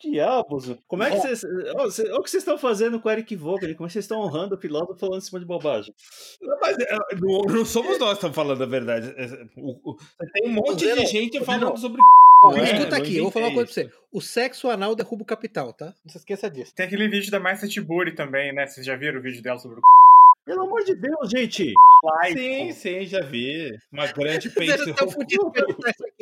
Que diabos? Como é que vocês. Ó, cê- Olha o que vocês estão fazendo com o Eric Vogel? Como é que vocês estão honrando o filósofo falando em cima de bobagem? Não, Mas é, não, não somos nós que estamos falando a verdade. É, o- o- Tem um monte de gente falando sobre. Ó, Não é, escuta não aqui, eu vou falar uma coisa pra você. O sexo anal derruba o capital, tá? Não se esqueça disso. Tem aquele vídeo da Maestra Tiburi também, né? Vocês já viram o vídeo dela sobre o Pelo amor de Deus, gente! Sim, sim, já vi. Uma <laughs> grande pensão.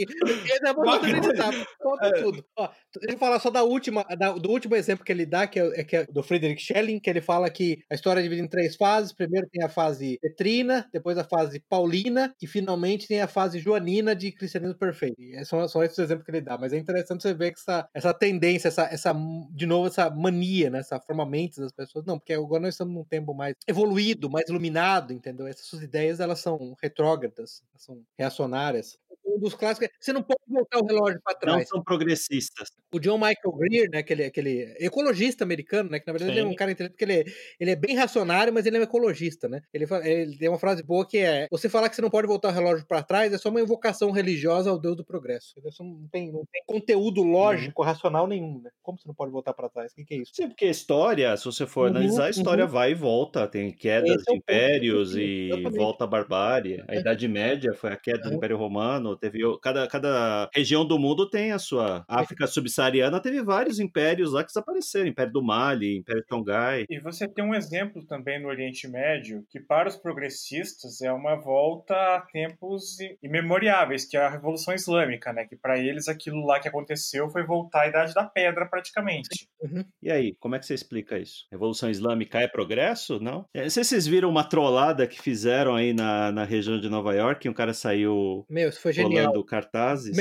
Fudido pra editar isso aqui. aqui. Esse é bom editar, conta é. tudo. Ó, deixa eu falar só da última, da, do último exemplo que ele dá, que é, que é do Friedrich Schelling, que ele fala que a história é dividida em três fases. Primeiro tem a fase petrina, depois a fase paulina e finalmente tem a fase joanina de cristianismo perfeito. E são só esses exemplos que ele dá. Mas é interessante você ver que essa, essa tendência, essa, essa, de novo, essa mania, né? essa forma mente das pessoas. Não, porque agora nós estamos num tempo mais evoluído, mais iluminado, entendeu? Essas ideias, elas são retrógradas, são reacionárias um dos clássicos. É, você não pode voltar o relógio para trás. Não são progressistas. O John Michael Greer, né, aquele, aquele ecologista americano, né, que na verdade Sim. ele é um cara inteligente, porque ele, é, ele é bem racionário, mas ele é um ecologista, né? Ele, ele tem uma frase boa que é: você falar que você não pode voltar o relógio para trás é só uma invocação religiosa ao Deus do progresso. Isso não tem, não tem conteúdo lógico, uhum. racional nenhum, né? Como você não pode voltar para trás? O que, que, é isso? Sim, porque a história, se você for uhum, analisar, a história uhum. vai e volta. Tem quedas Esse de é impérios e volta a barbárie. A é. Idade Média foi a queda do Império Romano. Teve cada, cada região do mundo tem a sua. A África subsaariana teve vários impérios lá que desapareceram: Império do Mali, Império Tongai. E você tem um exemplo também no Oriente Médio que, para os progressistas, é uma volta a tempos imemoriáveis, que é a Revolução Islâmica, né? Que para eles aquilo lá que aconteceu foi voltar à Idade da Pedra, praticamente. Uhum. E aí, como é que você explica isso? Revolução Islâmica é progresso? Não? Não sei se vocês viram uma trollada que fizeram aí na, na região de Nova York, um cara saiu. Meu, isso foi genial cartazes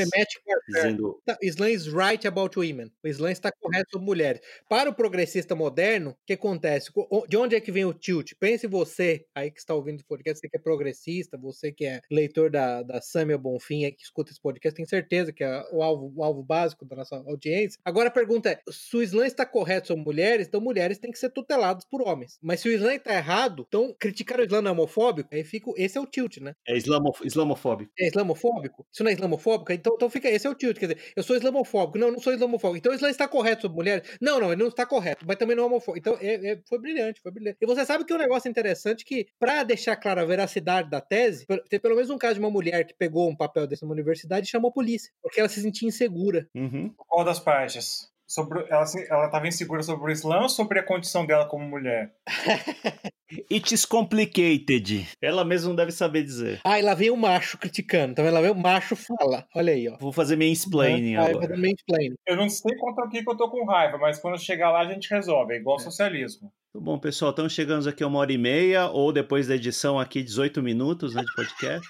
dizendo tá, Islam is right about women. O Islã está correto sobre mulheres. Para o progressista moderno, o que acontece? De onde é que vem o tilt? Pense você, aí que está ouvindo esse podcast, você que é progressista, você que é leitor da, da Samia Bonfim, que escuta esse podcast, tem certeza que é o alvo, o alvo básico da nossa audiência. Agora a pergunta é: se o Islã está correto sobre mulheres, então mulheres têm que ser tuteladas por homens. Mas se o Islã está errado, então criticar o Islã não é homofóbico, aí fica. Esse é o tilt, né? É islamofóbico. É islamofóbico? Isso não é islamofóbica? Então, então fica, esse é o tilt, quer dizer, eu sou islamofóbico, não, eu não sou islamofóbico. Então o Islã está correto sobre mulheres? Não, não, ele não está correto, mas também não é homofóbico. Então é, é, foi brilhante, foi brilhante. E você sabe que um negócio interessante que, para deixar clara a veracidade da tese, tem pelo menos um caso de uma mulher que pegou um papel desse numa universidade e chamou a polícia, porque ela se sentia insegura. Uhum. Qual das partes? Sobre, ela estava insegura sobre o Islã ou sobre a condição dela como mulher? <laughs> It's complicated. Ela mesma não deve saber dizer. Ah, e lá vem o macho criticando. Então ela vem o macho fala. Olha aí, ó. Vou fazer mansplaining uhum. agora. Mansplaining. Eu não sei contra o que, que eu tô com raiva, mas quando chegar lá a gente resolve. É igual é. socialismo. Tudo bom, pessoal. Estamos chegando aqui a uma hora e meia, ou depois da edição aqui, 18 minutos né, de podcast.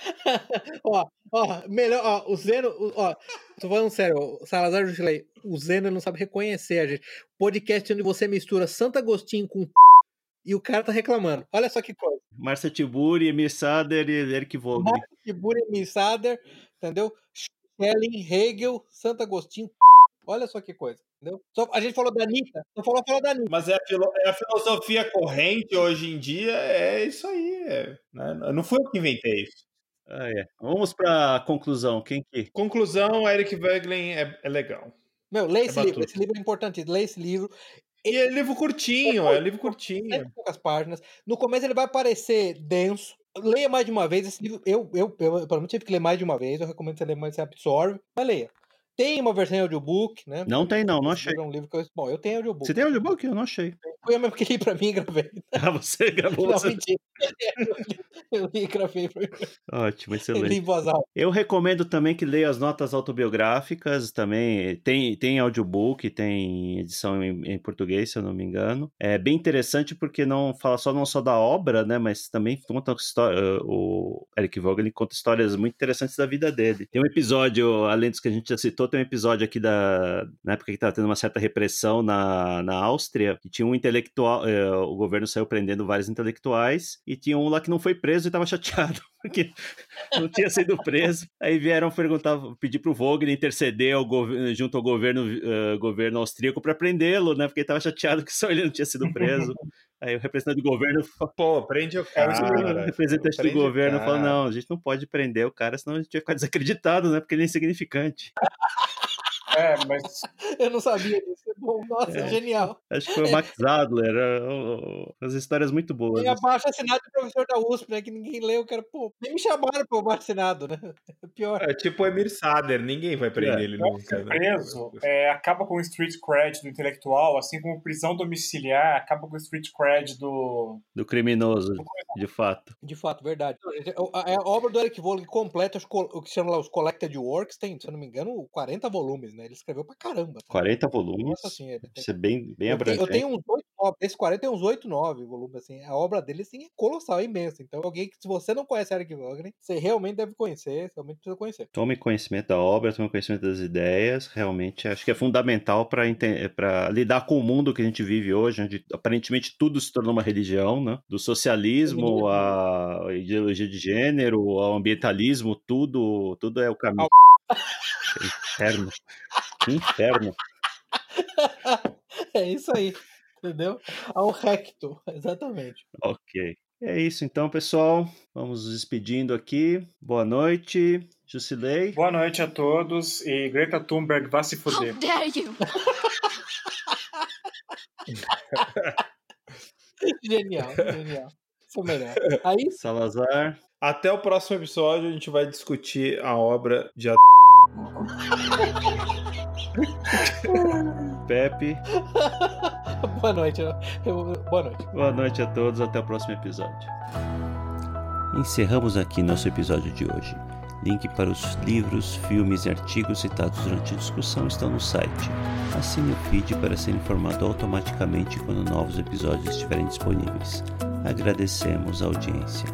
<laughs> ó, ó, melhor, ó, o Zeno, ó, tô falando sério, o Salazar Jusilei, o Zeno não sabe reconhecer a gente. Podcast onde você mistura Santo Agostinho com <laughs> e o cara tá reclamando. Olha só que coisa. Márcia Tiburi, Emir Sader e Eric Vogel. Márcia Tiburi, Emir Sader, entendeu? Schelling, Hegel, Santo Agostinho. <laughs> Olha só que coisa. Entendeu? Só, a gente falou da Anitta, não falou, falou da Anitta. Mas é a, filo, é a, filosofia corrente hoje em dia, é isso aí. É, né? Não fui eu que inventei isso. Ah, é. Vamos para a conclusão. Quem que? Conclusão, Eric Weglin é, é legal. Meu, lê é esse livro. Esse livro é importante. Lê esse livro. E é livro curtinho, é, é livro curtinho. É poucas páginas. No começo ele vai parecer denso. Leia mais de uma vez esse livro. Eu, eu, eu, eu, eu tive que ler mais de uma vez. Eu recomendo que você leia mais, você absorve. Mas leia. Tem uma versão em audiobook, né? Não tem, não, não achei. É um livro que eu... Bom, eu tenho audiobook. Você tem audiobook? Eu não achei. Foi eu mesmo que li pra mim e gravei. <laughs> Ah, você gravou? Não, você... mentira. <laughs> Eu li e gravei pra mim. Ótimo, excelente. Eu li em voz alta. Eu recomendo também que leia as notas autobiográficas também. Tem, tem audiobook, tem edição em, em português, se eu não me engano. É bem interessante porque não fala só não só da obra, né? Mas também conta história. O Eric Vogel conta histórias muito interessantes da vida dele. Tem um episódio, além dos que a gente já citou, tem um episódio aqui da na época que estava tendo uma certa repressão na, na Áustria, que tinha um intelectual, eh, o governo saiu prendendo vários intelectuais e tinha um lá que não foi preso e estava <laughs> chateado porque não tinha sido preso. Aí vieram perguntar, pedir para o Vogel interceder ao junto ao governo, uh, governo austríaco para prendê-lo, né? Porque ele estava chateado que só ele não tinha sido preso. <laughs> Aí o representante do governo pô, prende o cara. O representante do governo falou, não, a gente não pode prender o cara, senão a gente vai ficar desacreditado, né? Porque ele é insignificante. É, mas. <laughs> Eu não sabia disso. É bom. Nossa, é. genial. Acho que foi o Max Adler. As histórias muito boas. E abaixo assinado do professor da USP, né? Que ninguém leu. Era, pô, nem me chamaram para o abaixo assinado, né? <laughs> É pior. É tipo o Emir Sader. Ninguém vai prender é. ele nunca. Né? preso é, acaba com o street cred do intelectual, assim como prisão domiciliar acaba com o street cred do. Do criminoso, de fato. De fato, verdade. A, a obra do Eric Volley completa o que chama lá os Collected Works, tem, se eu não me engano, 40 volumes, né? Ele escreveu pra caramba. 40 volumes? Assim, tem... Isso é bem, bem eu abrangente. Tenho, eu tenho uns 8, 9, esse 40 tem uns 8, 9 volumes, assim. A obra dele, assim, é colossal, é imensa. Então, alguém que, se você não conhece Eric Volley, você realmente deve conhecer, realmente precisa conhecer. Tome conhecimento da obra, tome conhecimento das ideias, realmente acho que é fundamental para lidar com o mundo que a gente vive hoje, onde aparentemente tudo se tornou uma religião, né? Do socialismo à ideologia de gênero, ao ambientalismo, tudo, tudo é o caminho. Inferno. Inferno. É isso aí, entendeu? Ao recto, exatamente. Ok. É isso então, pessoal. Vamos nos despedindo aqui. Boa noite, Jusilei. Boa noite a todos e Greta Thunberg vá se fuder. How dare you? <laughs> genial, genial. Isso é melhor. Aí... Salazar. Até o próximo episódio a gente vai discutir a obra de <laughs> Pepe. <laughs> Boa noite. Boa noite. Boa noite a todos. Até o próximo episódio. Encerramos aqui nosso episódio de hoje. Link para os livros, filmes e artigos citados durante a discussão estão no site. Assine o feed para ser informado automaticamente quando novos episódios estiverem disponíveis. Agradecemos a audiência.